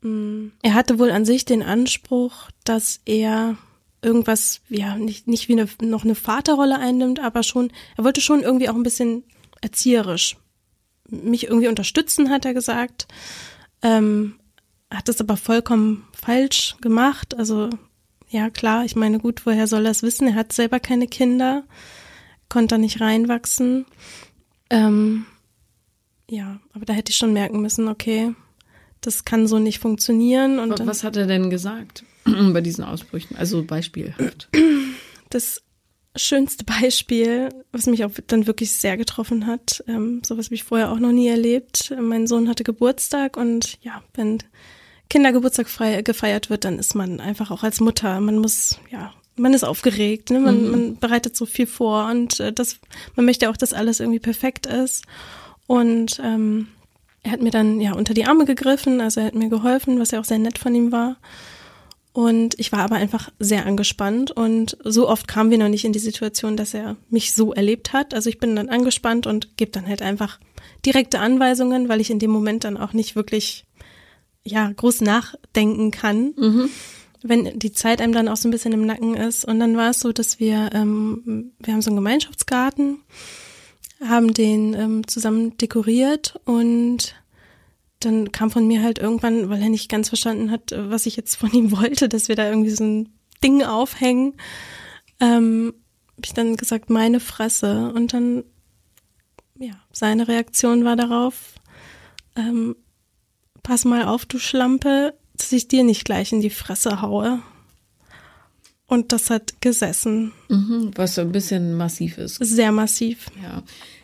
er hatte wohl an sich den Anspruch, dass er irgendwas, ja, nicht, nicht wie eine, noch eine Vaterrolle einnimmt, aber schon, er wollte schon irgendwie auch ein bisschen erzieherisch mich irgendwie unterstützen, hat er gesagt. Ähm, hat das aber vollkommen falsch gemacht. Also, ja, klar, ich meine, gut, woher soll er es wissen? Er hat selber keine Kinder, konnte da nicht reinwachsen. Ähm, ja, aber da hätte ich schon merken müssen, okay, das kann so nicht funktionieren. Und was hat er denn gesagt (clears throat) bei diesen Ausbrüchen? Also beispielhaft. (clears throat) Das schönste Beispiel, was mich auch dann wirklich sehr getroffen hat, ähm, sowas habe ich vorher auch noch nie erlebt. Mein Sohn hatte Geburtstag und ja, wenn Kindergeburtstag frei, gefeiert wird, dann ist man einfach auch als Mutter, man muss, ja, man ist aufgeregt, ne? man, mhm. man bereitet so viel vor und äh, das, man möchte auch, dass alles irgendwie perfekt ist. Und ähm, er hat mir dann ja unter die Arme gegriffen, also er hat mir geholfen, was ja auch sehr nett von ihm war. Und ich war aber einfach sehr angespannt und so oft kamen wir noch nicht in die Situation, dass er mich so erlebt hat. Also ich bin dann angespannt und gebe dann halt einfach direkte Anweisungen, weil ich in dem Moment dann auch nicht wirklich ja groß nachdenken kann. Mhm. Wenn die Zeit einem dann auch so ein bisschen im Nacken ist. Und dann war es so, dass wir, ähm, wir haben so einen Gemeinschaftsgarten, haben den ähm, zusammen dekoriert und dann kam von mir halt irgendwann, weil er nicht ganz verstanden hat, was ich jetzt von ihm (laughs) wollte, dass wir da irgendwie so ein Ding aufhängen, ähm, habe ich dann gesagt, meine Fresse. Und dann, ja, seine Reaktion war darauf, ähm, pass mal auf, du Schlampe, dass ich dir nicht gleich in die Fresse haue. Und das hat gesessen. Mhm, was so ein bisschen massiv ist. Sehr massiv. Ja.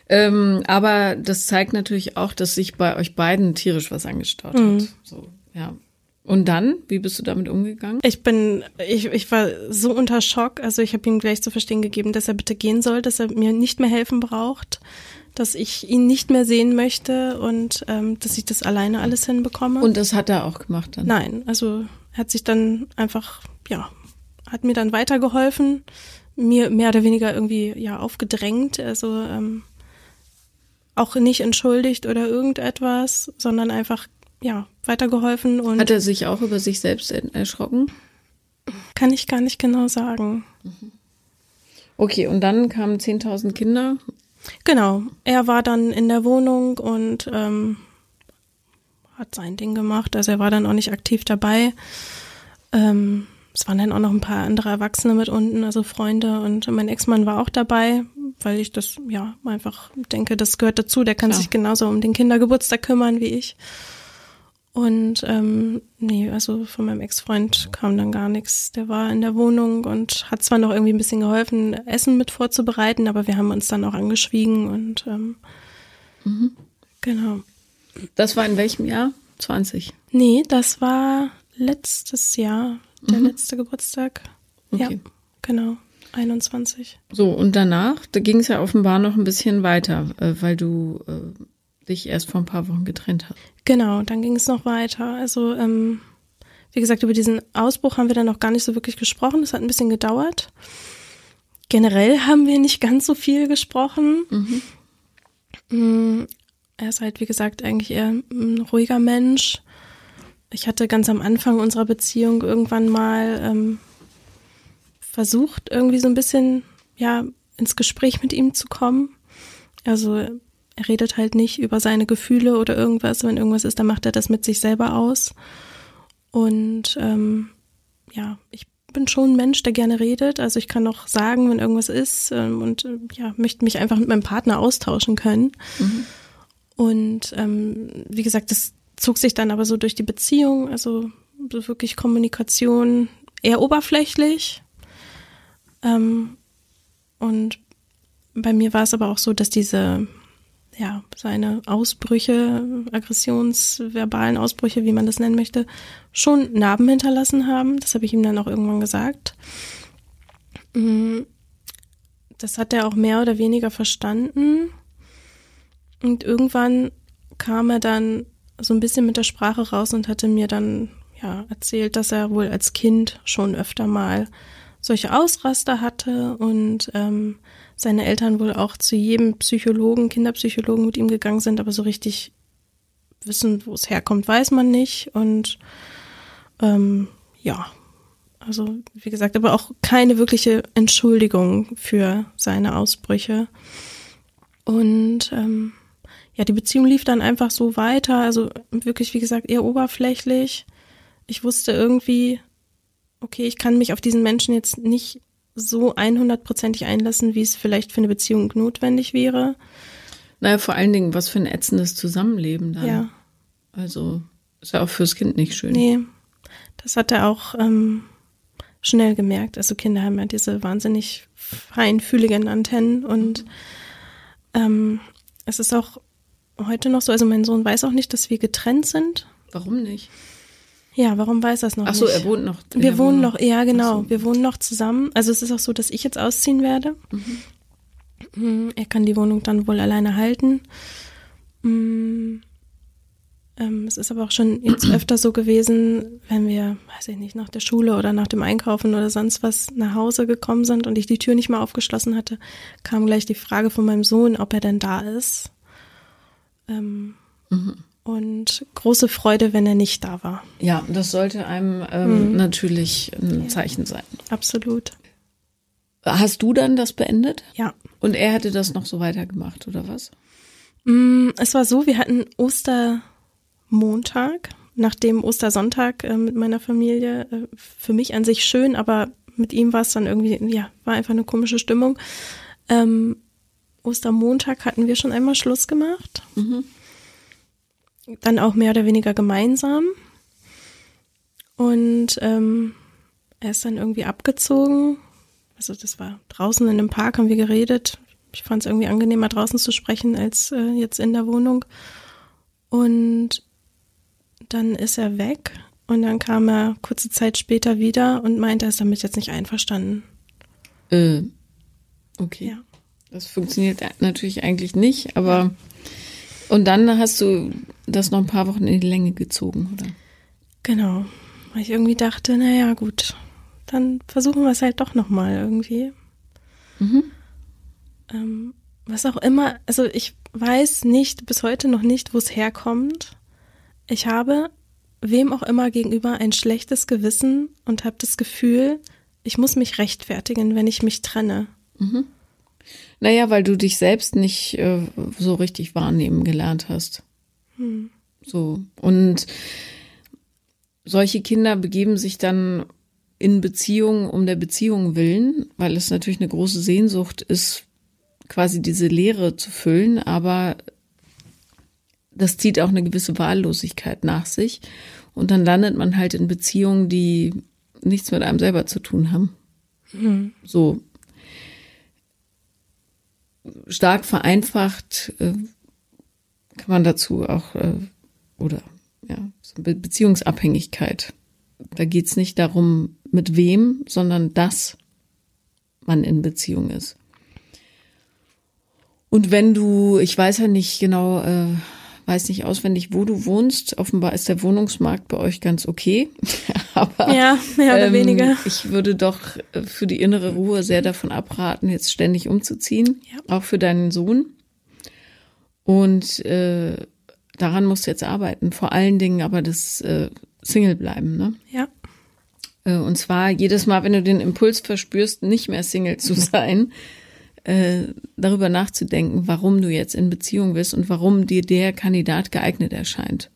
Ähm, aber das zeigt natürlich auch, dass sich bei euch beiden tierisch was angestaut mhm. hat. So, ja. Und dann, wie bist du damit umgegangen? Ich bin, ich, ich war so unter Schock. Also ich habe ihm gleich zu verstehen gegeben, dass er bitte gehen soll, dass er mir nicht mehr helfen braucht, dass ich ihn nicht mehr sehen möchte und ähm, dass ich das alleine alles hinbekomme. Und das hat er auch gemacht dann? Nein, also er hat sich dann einfach, ja, hat mir dann weitergeholfen, mir mehr oder weniger irgendwie ja aufgedrängt. Also ähm, auch nicht entschuldigt oder irgendetwas, sondern einfach, ja, weitergeholfen und. Hat er sich auch über sich selbst erschrocken? Kann ich gar nicht genau sagen. Okay, und dann kamen 10.000 Kinder. Genau, er war dann in der Wohnung und ähm, hat sein Ding gemacht. Also er war dann auch nicht aktiv dabei. Ähm, es waren dann auch noch ein paar andere Erwachsene mit unten, also Freunde und mein Ex-Mann war auch dabei, weil ich das ja einfach denke, das gehört dazu. Der kann Klar. sich genauso um den Kindergeburtstag kümmern wie ich. Und ähm, nee, also von meinem Ex-Freund kam dann gar nichts. Der war in der Wohnung und hat zwar noch irgendwie ein bisschen geholfen, Essen mit vorzubereiten, aber wir haben uns dann auch angeschwiegen und ähm, mhm. genau. Das war in welchem Jahr? 20? Nee, das war letztes Jahr, der mhm. letzte Geburtstag. Okay. Ja, genau. 21. So, und danach, da ging es ja offenbar noch ein bisschen weiter, äh, weil du äh, dich erst vor ein paar Wochen getrennt hast. Genau, dann ging es noch weiter. Also, ähm, wie gesagt, über diesen Ausbruch haben wir dann noch gar nicht so wirklich gesprochen. Das hat ein bisschen gedauert. Generell haben wir nicht ganz so viel gesprochen. Mhm. Mm, er ist halt, wie gesagt, eigentlich eher ein ruhiger Mensch. Ich hatte ganz am Anfang unserer Beziehung irgendwann mal ähm, versucht, irgendwie so ein bisschen, ja, ins Gespräch mit ihm zu kommen. Also er redet halt nicht über seine Gefühle oder irgendwas. Wenn irgendwas ist, dann macht er das mit sich selber aus. Und ähm, ja, ich bin schon ein Mensch, der gerne redet. Also ich kann auch sagen, wenn irgendwas ist ähm, und äh, ja, möchte mich einfach mit meinem Partner austauschen können. Mhm. Und ähm, wie gesagt, das zog sich dann aber so durch die Beziehung, also so wirklich Kommunikation eher oberflächlich. Ähm, und bei mir war es aber auch so, dass diese ja, seine Ausbrüche, aggressionsverbalen Ausbrüche, wie man das nennen möchte, schon Narben hinterlassen haben. Das habe ich ihm dann auch irgendwann gesagt. Mm, das hat er auch mehr oder weniger verstanden. Und irgendwann kam er dann so ein bisschen mit der Sprache raus und hatte mir dann ja erzählt, dass er wohl als Kind schon öfter mal solche Ausraster hatte und ähm, seine Eltern wohl auch zu jedem Psychologen, Kinderpsychologen mit ihm gegangen sind, aber so richtig wissen, wo es herkommt, weiß man nicht. Und ähm, ja, also wie gesagt, aber auch keine wirkliche Entschuldigung für seine Ausbrüche. Und ähm, ja, die Beziehung lief dann einfach so weiter, also wirklich, wie gesagt, eher oberflächlich. Ich wusste irgendwie, okay, ich kann mich auf diesen Menschen jetzt nicht so 100%ig einlassen, wie es vielleicht für eine Beziehung notwendig wäre. Naja, vor allen Dingen, was für ein ätzendes Zusammenleben dann. Ja. Also ist ja auch fürs Kind nicht schön. Nee, das hat er auch ähm, schnell gemerkt. Also Kinder haben ja diese wahnsinnig feinfühligen Antennen und ähm, es ist auch heute noch so, also mein Sohn weiß auch nicht, dass wir getrennt sind. Warum nicht? Ja, warum weiß er es noch Ach so, nicht? er wohnt noch. Wir wohnen noch, ja genau, so. wir wohnen noch zusammen. Also es ist auch so, dass ich jetzt ausziehen werde. Mhm. Er kann die Wohnung dann wohl alleine halten. Mhm. Ähm, es ist aber auch schon jetzt öfter so gewesen, wenn wir, weiß ich nicht, nach der Schule oder nach dem Einkaufen oder sonst was nach Hause gekommen sind und ich die Tür nicht mal aufgeschlossen hatte, kam gleich die Frage von meinem Sohn, ob er denn da ist. Ähm, mhm und große Freude, wenn er nicht da war. Ja, das sollte einem ähm, mhm. natürlich ein ja. Zeichen sein. Absolut. Hast du dann das beendet? Ja. Und er hätte das noch so weitergemacht, oder was? Mm, es war so, wir hatten Ostermontag, nach dem Ostersonntag äh, mit meiner Familie. Äh, für mich an sich schön, aber mit ihm war es dann irgendwie, ja, war einfach eine komische Stimmung. Ähm, Ostermontag hatten wir schon einmal Schluss gemacht. Mhm dann auch mehr oder weniger gemeinsam. Und ähm, er ist dann irgendwie abgezogen. Also das war draußen in einem Park, haben wir geredet. Ich fand es irgendwie angenehmer, draußen zu sprechen, als äh, jetzt in der Wohnung. Und dann ist er weg und dann kam er kurze Zeit später wieder und meinte, er ist damit jetzt nicht einverstanden. Äh, okay. Ja. Das funktioniert natürlich eigentlich nicht, aber. Und dann hast du das noch ein paar Wochen in die Länge gezogen, oder? Genau. Weil ich irgendwie dachte, naja, gut, dann versuchen wir es halt doch nochmal irgendwie. Mhm. Ähm, was auch immer, also ich weiß nicht, bis heute noch nicht, wo es herkommt. Ich habe wem auch immer gegenüber ein schlechtes Gewissen und habe das Gefühl, ich muss mich rechtfertigen, wenn ich mich trenne. Mhm. Naja, weil du dich selbst nicht äh, so richtig wahrnehmen gelernt hast. Hm. So. Und solche Kinder begeben sich dann in Beziehungen um der Beziehung willen, weil es natürlich eine große Sehnsucht ist, quasi diese Leere zu füllen, aber das zieht auch eine gewisse Wahllosigkeit nach sich. Und dann landet man halt in Beziehungen, die nichts mit einem selber zu tun haben. Mhm. So stark vereinfacht äh, kann man dazu auch äh, oder ja so Be Beziehungsabhängigkeit. Da geht's nicht darum, mit wem, sondern dass man in Beziehung ist. Und wenn du, ich weiß ja nicht genau, äh, weiß nicht auswendig, wo du wohnst. Offenbar ist der Wohnungsmarkt bei euch ganz okay. (laughs) Aber ja, mehr oder ähm, weniger. Ich würde doch äh, für die innere Ruhe sehr davon abraten, jetzt ständig umzuziehen, ja. auch für deinen Sohn. Und äh, daran musst du jetzt arbeiten. Vor allen Dingen aber das äh, Single bleiben, ne? Ja. Äh, und zwar jedes Mal, wenn du den Impuls verspürst, nicht mehr Single zu (laughs) sein, äh, darüber nachzudenken, warum du jetzt in Beziehung bist und warum dir der Kandidat geeignet erscheint.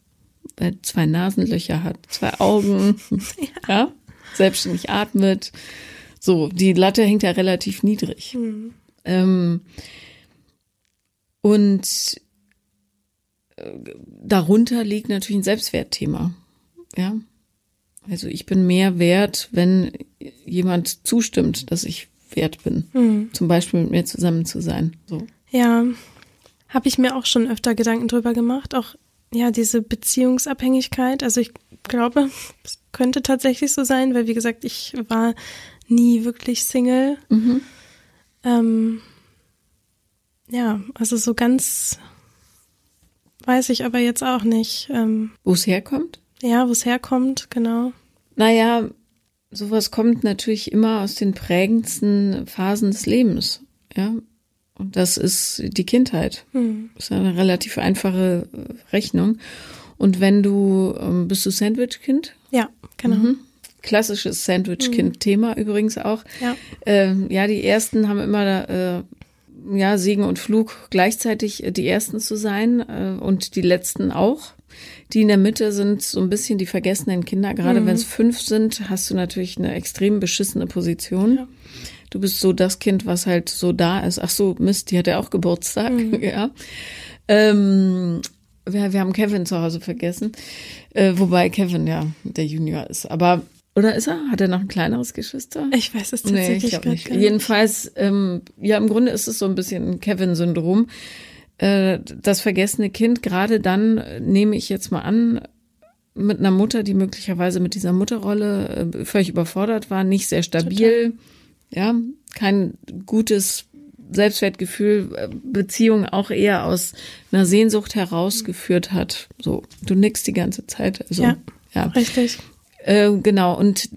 Weil er zwei Nasenlöcher hat, zwei Augen, (laughs) ja. ja, selbstständig atmet. So, die Latte hängt ja relativ niedrig. Mhm. Ähm, und äh, darunter liegt natürlich ein Selbstwertthema. Ja. Also ich bin mehr wert, wenn jemand zustimmt, dass ich wert bin. Mhm. Zum Beispiel mit mir zusammen zu sein. So. Ja, habe ich mir auch schon öfter Gedanken drüber gemacht. Auch ja, diese Beziehungsabhängigkeit. Also ich glaube, (laughs) es könnte tatsächlich so sein, weil wie gesagt, ich war nie wirklich Single. Mhm. Ähm, ja, also so ganz weiß ich aber jetzt auch nicht. Ähm, wo es herkommt? Ja, wo es herkommt, genau. Naja, sowas kommt natürlich immer aus den prägendsten Phasen des Lebens, ja. Und das ist die Kindheit. Hm. Das ist eine relativ einfache äh, Rechnung. Und wenn du, ähm, bist du Sandwich-Kind? Ja, genau. Mhm. Klassisches Sandwich-Kind-Thema mhm. übrigens auch. Ja. Ähm, ja, die ersten haben immer äh, ja, Segen und Flug gleichzeitig äh, die ersten zu sein äh, und die letzten auch. Die in der Mitte sind so ein bisschen die vergessenen Kinder. Gerade mhm. wenn es fünf sind, hast du natürlich eine extrem beschissene Position. Ja. Du bist so das Kind, was halt so da ist. Ach so, Mist, die hat ja auch Geburtstag. Mhm. (laughs) Ja. Ähm, wir, wir haben Kevin zu Hause vergessen. Äh, wobei Kevin ja der Junior ist. Aber oder ist er? Hat er noch ein kleineres Geschwister? Ich weiß es tatsächlich nee, ich nicht. Jedenfalls, ähm, ja, im Grunde ist es so ein bisschen ein Kevin-Syndrom. Äh, das vergessene Kind, gerade dann äh, nehme ich jetzt mal an, mit einer Mutter, die möglicherweise mit dieser Mutterrolle äh, völlig überfordert war, nicht sehr stabil, Total. ja, kein gutes Selbstwertgefühl, Beziehung auch eher aus einer Sehnsucht herausgeführt hat. So, du nickst die ganze Zeit. Also, ja, ja. richtig. Äh, genau, und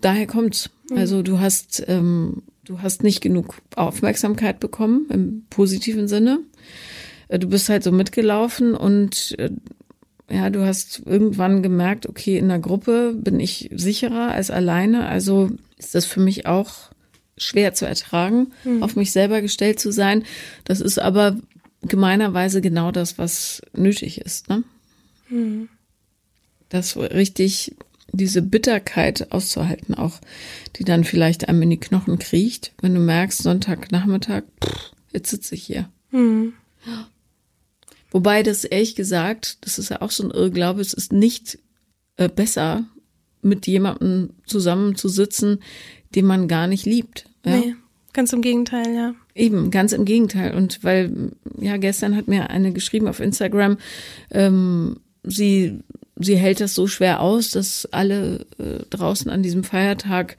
daher kommt's. Mhm. Also du hast, ähm, du hast nicht genug Aufmerksamkeit bekommen im positiven Sinne. Äh, du bist halt so mitgelaufen und äh, ja, du hast irgendwann gemerkt, okay, in der Gruppe bin ich sicherer als alleine. Also ist das für mich auch schwer zu ertragen, mhm. auf mich selber gestellt zu sein. Das ist aber gemeinerweise genau das, was nötig ist. Ne? Mhm. Das richtig, diese Bitterkeit auszuhalten, auch die dann vielleicht einem in die Knochen kriecht, wenn du merkst, Sonntagnachmittag, pff, jetzt sitze ich hier. Mhm. Wobei das ehrlich gesagt, das ist ja auch so ein Irrglaube, es ist nicht äh, besser, mit jemandem zusammenzusitzen, den man gar nicht liebt. Ja? Nee, ganz im Gegenteil, ja. Eben, ganz im Gegenteil. Und weil, ja, gestern hat mir eine geschrieben auf Instagram, ähm, sie, sie hält das so schwer aus, dass alle äh, draußen an diesem Feiertag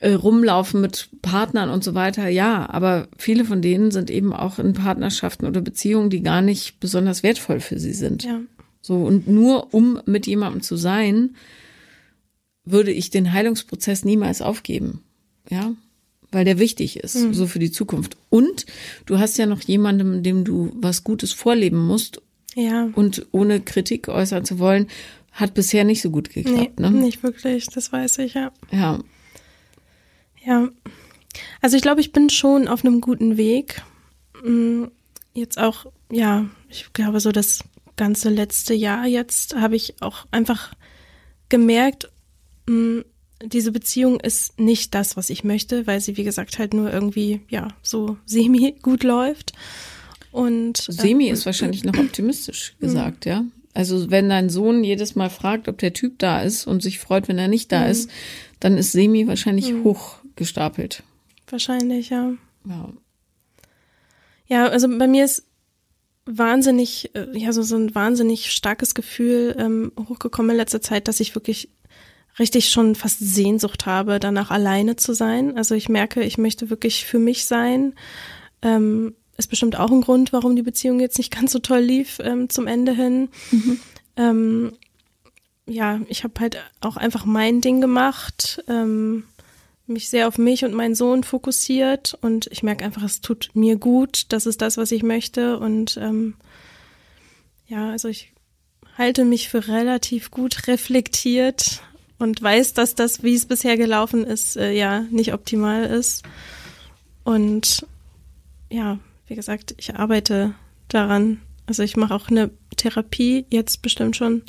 äh, rumlaufen mit Partnern und so weiter. Ja, aber viele von denen sind eben auch in Partnerschaften oder Beziehungen, die gar nicht besonders wertvoll für sie sind. Ja. So, und nur um mit jemandem zu sein, würde ich den Heilungsprozess niemals aufgeben. Ja, weil der wichtig ist, mhm. so für die Zukunft. Und du hast ja noch jemandem, dem du was Gutes vorleben musst. Ja. Und ohne Kritik äußern zu wollen, hat bisher nicht so gut geklappt, nee, ne? Nicht wirklich, das weiß ich, ja. Ja. Ja. Also ich glaube, ich bin schon auf einem guten Weg. Mm, jetzt auch, ja, ich glaube, so das ganze letzte Jahr jetzt habe ich auch einfach gemerkt, mm, diese Beziehung ist nicht das, was ich möchte, weil sie, wie gesagt, halt nur irgendwie, ja, so semi gut läuft. Und Semi äh, ist wahrscheinlich noch (clears throat) optimistisch gesagt, ja. Also wenn dein Sohn jedes Mal fragt, ob der Typ da ist und sich freut, wenn er nicht da ist, dann ist Semi wahrscheinlich mhm. Hochgestapelt. Wahrscheinlich, ja. Ja. Ja, also bei mir ist wahnsinnig, äh, ja, so, so ein wahnsinnig starkes Gefühl ähm, hochgekommen in letzter Zeit, dass ich wirklich richtig schon fast Sehnsucht habe, danach alleine zu sein. Also ich merke, ich möchte wirklich für mich sein. Ähm, ist bestimmt auch ein Grund, warum die Beziehung jetzt nicht (laughs) ganz so toll lief ähm, zum Ende hin. Mhm. Ähm, ja, ich habe halt auch einfach mein Ding gemacht, ähm, mich sehr auf mich und meinen Sohn fokussiert und ich merke einfach, es tut mir gut, das ist das, was ich möchte und ähm, ja, also ich halte mich für relativ gut reflektiert und weiß, dass das, wie es bisher gelaufen ist, äh, ja nicht optimal ist und ja, wie gesagt, ich arbeite daran. Also ich mache auch eine Therapie, jetzt bestimmt schon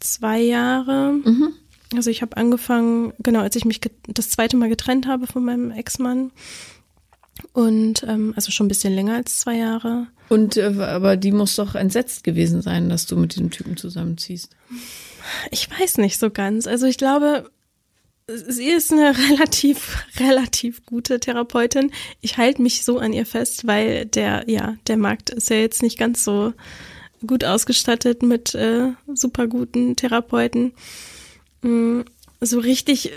zwei Jahre. Mhm. Also ich habe angefangen, genau, als ich mich das zweite Mal getrennt habe von meinem Ex-Mann. Und ähm, also schon ein bisschen länger als zwei Jahre. Und äh, aber die muss doch entsetzt gewesen sein, dass du mit diesem Typen zusammenziehst. Ich weiß nicht so ganz. Also ich glaube, sie ist eine (laughs) relativ, relativ gute Therapeutin. Ich halte mich so an ihr fest, weil der, ja, der Markt ist ja jetzt nicht ganz so gut ausgestattet mit äh, super guten Therapeuten. Mm, so richtig,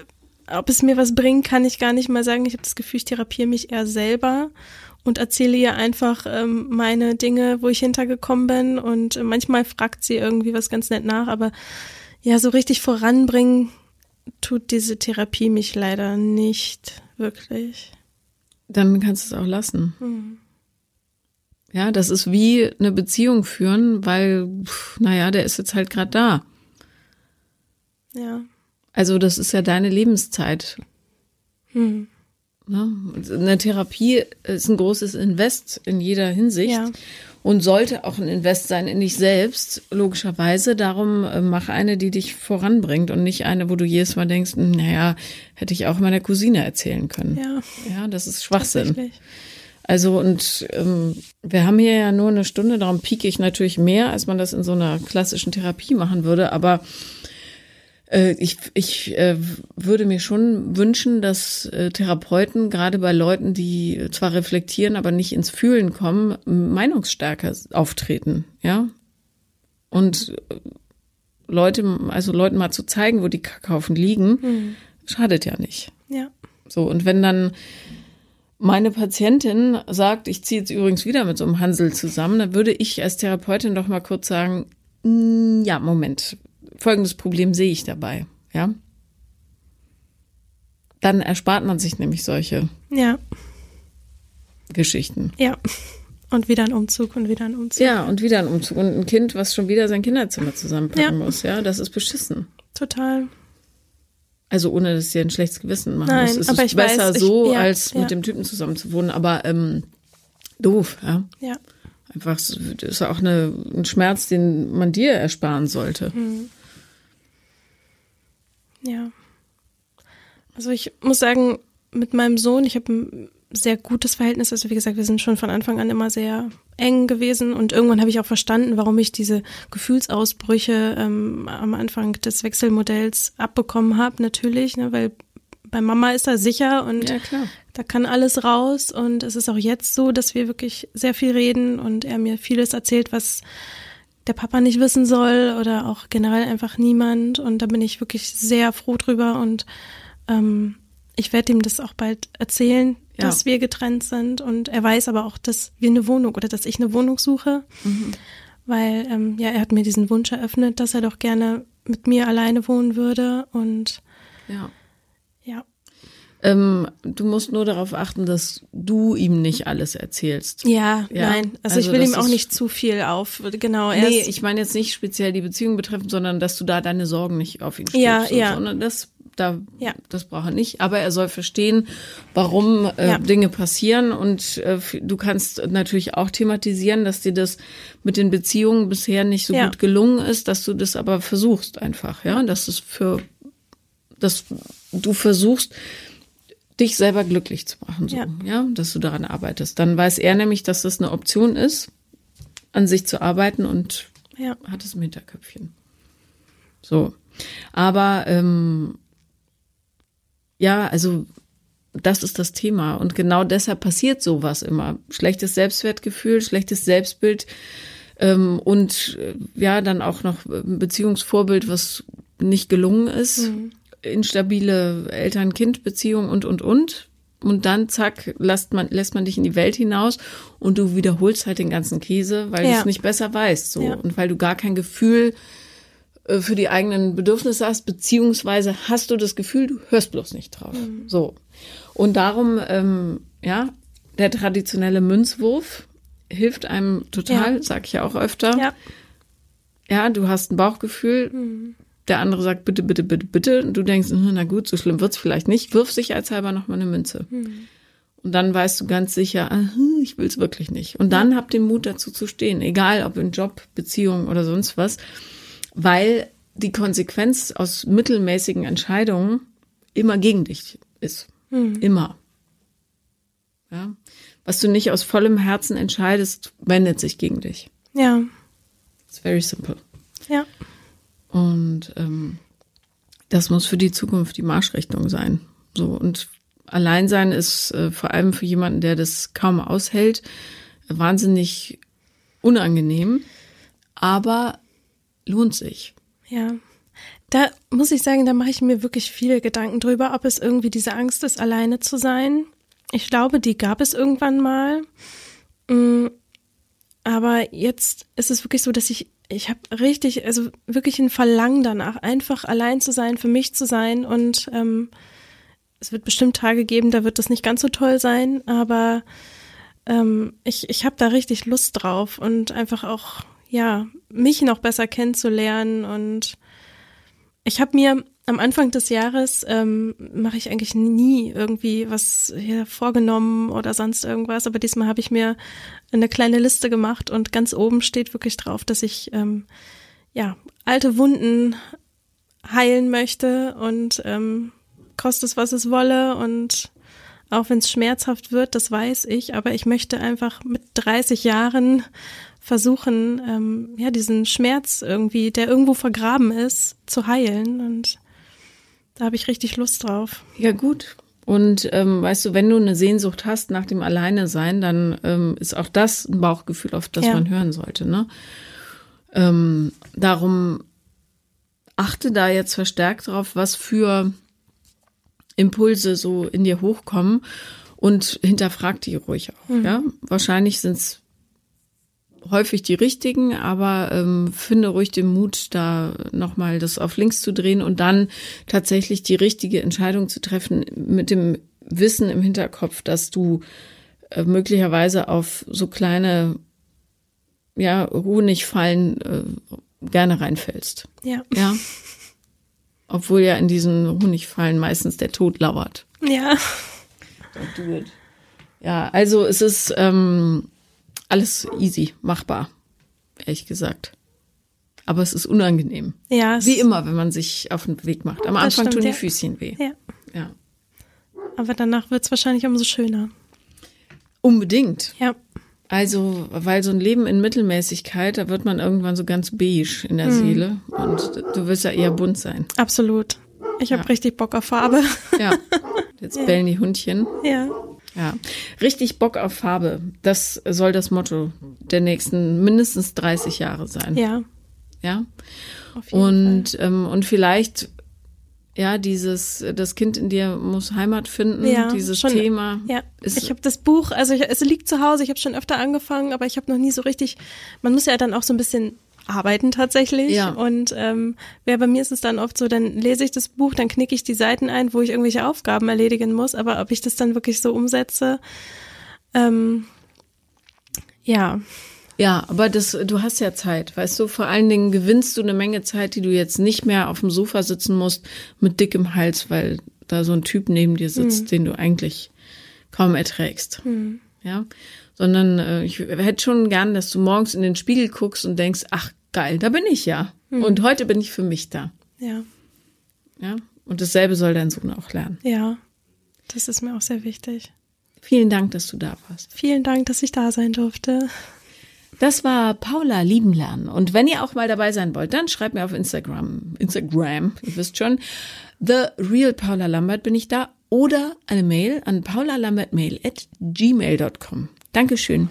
ob es mir was bringt, kann ich gar nicht mal sagen. Ich habe das Gefühl, ich therapiere mich eher selber und erzähle ihr einfach ähm, meine Dinge, wo ich hintergekommen bin. Und manchmal fragt sie irgendwie was ganz nett nach, aber ja, so richtig voranbringen tut diese Therapie mich leider nicht wirklich. Dann kannst du es auch lassen. Hm. Ja, das ist wie eine Beziehung führen, weil, pff, naja, der ist jetzt halt gerade da. Ja. Also das ist ja deine Lebenszeit. Hm. Ne? Eine Therapie ist ein großes Invest in jeder Hinsicht. Ja und sollte auch ein Invest sein in dich selbst, logischerweise. Darum äh, mach eine, die dich voranbringt und nicht eine, wo du jedes Mal denkst, hm, naja, hätte ich auch meiner Cousine erzählen können. Ja, ja das ist Schwachsinn. Also und ähm, wir haben hier ja nur eine Stunde, darum pieke ich natürlich mehr, als man das in so einer klassischen Therapie machen würde. Aber ich, ich äh, würde mir schon wünschen, dass äh, Therapeuten, gerade bei Leuten, die zwar reflektieren, aber nicht ins Fühlen kommen, meinungsstärker auftreten, ja. Und Leute, also Leuten mal zu zeigen, wo die Kackhaufen liegen, mhm. schadet ja nicht. Ja. So, und wenn dann meine Patientin sagt, ich ziehe jetzt übrigens wieder mit so einem Hansel zusammen, dann würde ich als Therapeutin doch mal kurz sagen, mm, ja, Moment, folgendes Problem sehe ich dabei, ja. Dann erspart man sich nämlich solche ja. Geschichten. Ja. Und wieder ein Umzug und wieder ein Umzug. Ja, und wieder ein Umzug. Und ein Kind, was schon wieder sein Kinderzimmer zusammenpacken ja. muss, ja, das ist beschissen. Total. Also ohne, dass sie ein schlechtes Gewissen machen Nein, muss. Es aber ist ich besser weiß, so, ich, ja, als ja. mit dem Typen zusammen zu wohnen. Aber ähm, doof, ja. Ja. Einfach, das ist auch eine, ein Schmerz, den man dir ersparen sollte. Mhm. Ja. Also ich muss sagen, mit meinem Sohn, ich habe ein sehr gutes Verhältnis. Also wie gesagt, wir sind schon von Anfang an immer sehr eng gewesen und irgendwann habe ich auch verstanden, warum ich diese Gefühlsausbrüche ähm, am Anfang des Wechselmodells abbekommen habe, natürlich, ne, weil bei Mama ist er sicher und ja, da kann alles raus und es ist auch jetzt so, dass wir wirklich sehr viel reden und er mir vieles erzählt, was der Papa nicht wissen soll oder auch generell einfach niemand. Und da bin ich wirklich sehr froh drüber und ähm, ich werde ihm das auch bald erzählen, ja. dass wir getrennt sind. Und er weiß aber auch, dass wir eine Wohnung oder dass ich eine Wohnung suche. Mhm. Weil, ähm, ja, er hat mir diesen Wunsch eröffnet, dass er doch gerne mit mir alleine wohnen würde. Und ja. Ähm, du musst nur darauf achten, dass du ihm nicht alles erzählst. Ja, ja? nein. Also, also ich will ihm auch nicht zu viel auf. Genau. Nee, ich meine jetzt nicht speziell die Beziehung betreffend, sondern dass du da deine Sorgen nicht auf ihn stülpst. Ja, ja. Sondern das da, ja. das braucht er nicht. Aber er soll verstehen, warum äh, ja. Dinge passieren. Und äh, du kannst natürlich auch thematisieren, dass dir das mit den Beziehungen bisher nicht so ja. gut gelungen ist, dass du das aber versuchst einfach, ja, dass es für, dass du versuchst, dich selber glücklich zu machen, so, ja. ja, dass du daran arbeitest. Dann weiß er nämlich, dass das eine Option ist, an sich zu arbeiten und ja. hat es im Hinterköpfchen. So. Aber ähm, ja, also das ist das Thema. Und genau deshalb passiert sowas immer. Schlechtes Selbstwertgefühl, schlechtes Selbstbild ähm, und äh, ja, dann auch noch ein Beziehungsvorbild, was nicht gelungen ist. Mhm. Instabile Eltern-Kind-Beziehung und, und, und. Und dann, zack, lässt man, lässt man dich in die Welt hinaus und du wiederholst halt den ganzen Käse, weil ja. du es nicht besser weißt. So. Ja. Und weil du gar kein Gefühl äh, für die eigenen Bedürfnisse hast, beziehungsweise hast du das Gefühl, du hörst bloß nicht drauf. Mhm. So. Und darum, ähm, ja, der traditionelle Münzwurf hilft einem total, ja. sag ich ja auch öfter. Ja. Ja, du hast ein Bauchgefühl. Mhm. Der andere sagt bitte, bitte, bitte, bitte. Und du denkst, hm, na gut, so schlimm wird's vielleicht nicht. Wirf sicherheitshalber noch mal eine Münze. Mhm. Und dann weißt du ganz sicher, ah, hm, ich will's wirklich nicht. Und dann hab den Mut dazu zu stehen, egal ob in Job, Beziehung oder sonst was weil die Konsequenz aus mittelmäßigen Entscheidungen immer gegen dich ist. Mhm. Immer. Ja. Was du nicht aus vollem Herzen entscheidest, wendet sich gegen dich. Ja. It's very simple. Ja. Und ähm, das muss für die Zukunft die Marschrichtung sein. So und Alleinsein ist äh, vor allem für jemanden, der das kaum aushält, wahnsinnig unangenehm. Aber lohnt sich. Ja. Da muss ich sagen, da mache ich mir wirklich viele Gedanken drüber, ob es irgendwie diese Angst ist, alleine zu sein. Ich glaube, die gab es irgendwann mal. Mm, aber jetzt ist es wirklich so, dass ich, ich habe richtig, also wirklich ein Verlangen danach, einfach allein zu sein, für mich zu sein. Und ähm, es wird bestimmt Tage geben, da wird das nicht ganz so toll sein, aber ähm, ich, ich habe da richtig Lust drauf und einfach auch ja, mich noch besser kennenzulernen. Und ich habe mir am Anfang des Jahres ähm, mache ich eigentlich nie irgendwie was hier vorgenommen oder sonst irgendwas, aber diesmal habe ich mir eine kleine Liste gemacht und ganz oben steht wirklich drauf, dass ich ähm, ja alte Wunden heilen möchte und ähm, kostet es was es wolle und auch wenn es schmerzhaft wird, das weiß ich, aber ich möchte einfach mit 30 Jahren versuchen, ähm, ja, diesen Schmerz irgendwie, der irgendwo vergraben ist, zu heilen. Und da habe ich richtig Lust drauf. Ja, gut. Und ähm, weißt du, wenn du eine Sehnsucht hast nach dem Alleine sein, dann ähm, ist auch das ein Bauchgefühl, auf das ja. man hören sollte. Ne? Ähm, darum achte da jetzt verstärkt drauf, was für Impulse so in dir hochkommen und hinterfrag die ruhig auch. Mhm. Ja, wahrscheinlich sind es häufig die richtigen, aber ähm, finde ruhig den Mut, da nochmal das auf links zu drehen und dann tatsächlich die richtige Entscheidung zu treffen mit dem Wissen im Hinterkopf, dass du äh, möglicherweise auf so kleine ja, Honigfallen äh, gerne reinfällst. Ja. Ja. Obwohl ja in diesen Honigfallen meistens der Tod lauert. Ja. Don't do it. Ja, also es ist ähm, alles easy, machbar, ehrlich gesagt. Aber es ist unangenehm. Ja. Wie immer, wenn man sich auf den Weg macht. Am Anfang stimmt, tun die ja. Füßchen weh. Ja. ja. Aber danach wird es wahrscheinlich umso schöner. Unbedingt. Ja. Also, weil so ein Leben in Mittelmäßigkeit, da wird man irgendwann so ganz beige in der mhm. Seele. Und du willst ja eher bunt sein. Absolut. Ich habe ja. richtig Bock auf Farbe. Ja. (laughs) Jetzt bellen die Hundchen. Ja. Ja, richtig Bock auf Farbe. Das soll das Motto der nächsten mindestens 30 Jahre sein. Ja. Ja. und, ähm, und vielleicht, ja, dieses, das Kind in dir muss Heimat finden, ja, dieses schon, Thema. Ja, ich habe das Buch, also ich, es liegt zu Hause, ich habe schon öfter angefangen, aber ich habe noch nie so richtig, man muss ja dann auch so ein bisschen arbeiten tatsächlich. Ja. Und ähm, ja, bei mir ist es dann oft so, dann lese ich das Buch, dann knicke ich die Seiten ein, wo ich irgendwelche Aufgaben erledigen muss, aber ob ich das dann wirklich so umsetze, ähm, ja. Ja, aber das, du hast ja Zeit, weißt du, vor allen Dingen gewinnst du eine Menge Zeit, die du jetzt nicht mehr auf dem Sofa sitzen musst mit dickem Hals, weil da so ein Typ neben dir sitzt, mhm. den du eigentlich kaum erträgst. Mhm. Ja, sondern äh, ich hätte schon gern, dass du morgens in den Spiegel guckst und denkst, ach geil, da bin ich ja. Mhm. Und heute bin ich für mich da. Ja. Ja, und dasselbe soll dein Sohn auch lernen. Ja, das ist mir auch sehr wichtig. Vielen Dank, dass du da warst. Vielen Dank, dass ich da sein durfte. Das war Paula lieben lernen. Und wenn ihr auch mal dabei sein wollt, dann schreibt mir auf Instagram, Instagram, ihr wisst schon, The Real Paula Lambert bin ich da oder eine Mail an paulalambertmail at gmail.com. Dankeschön.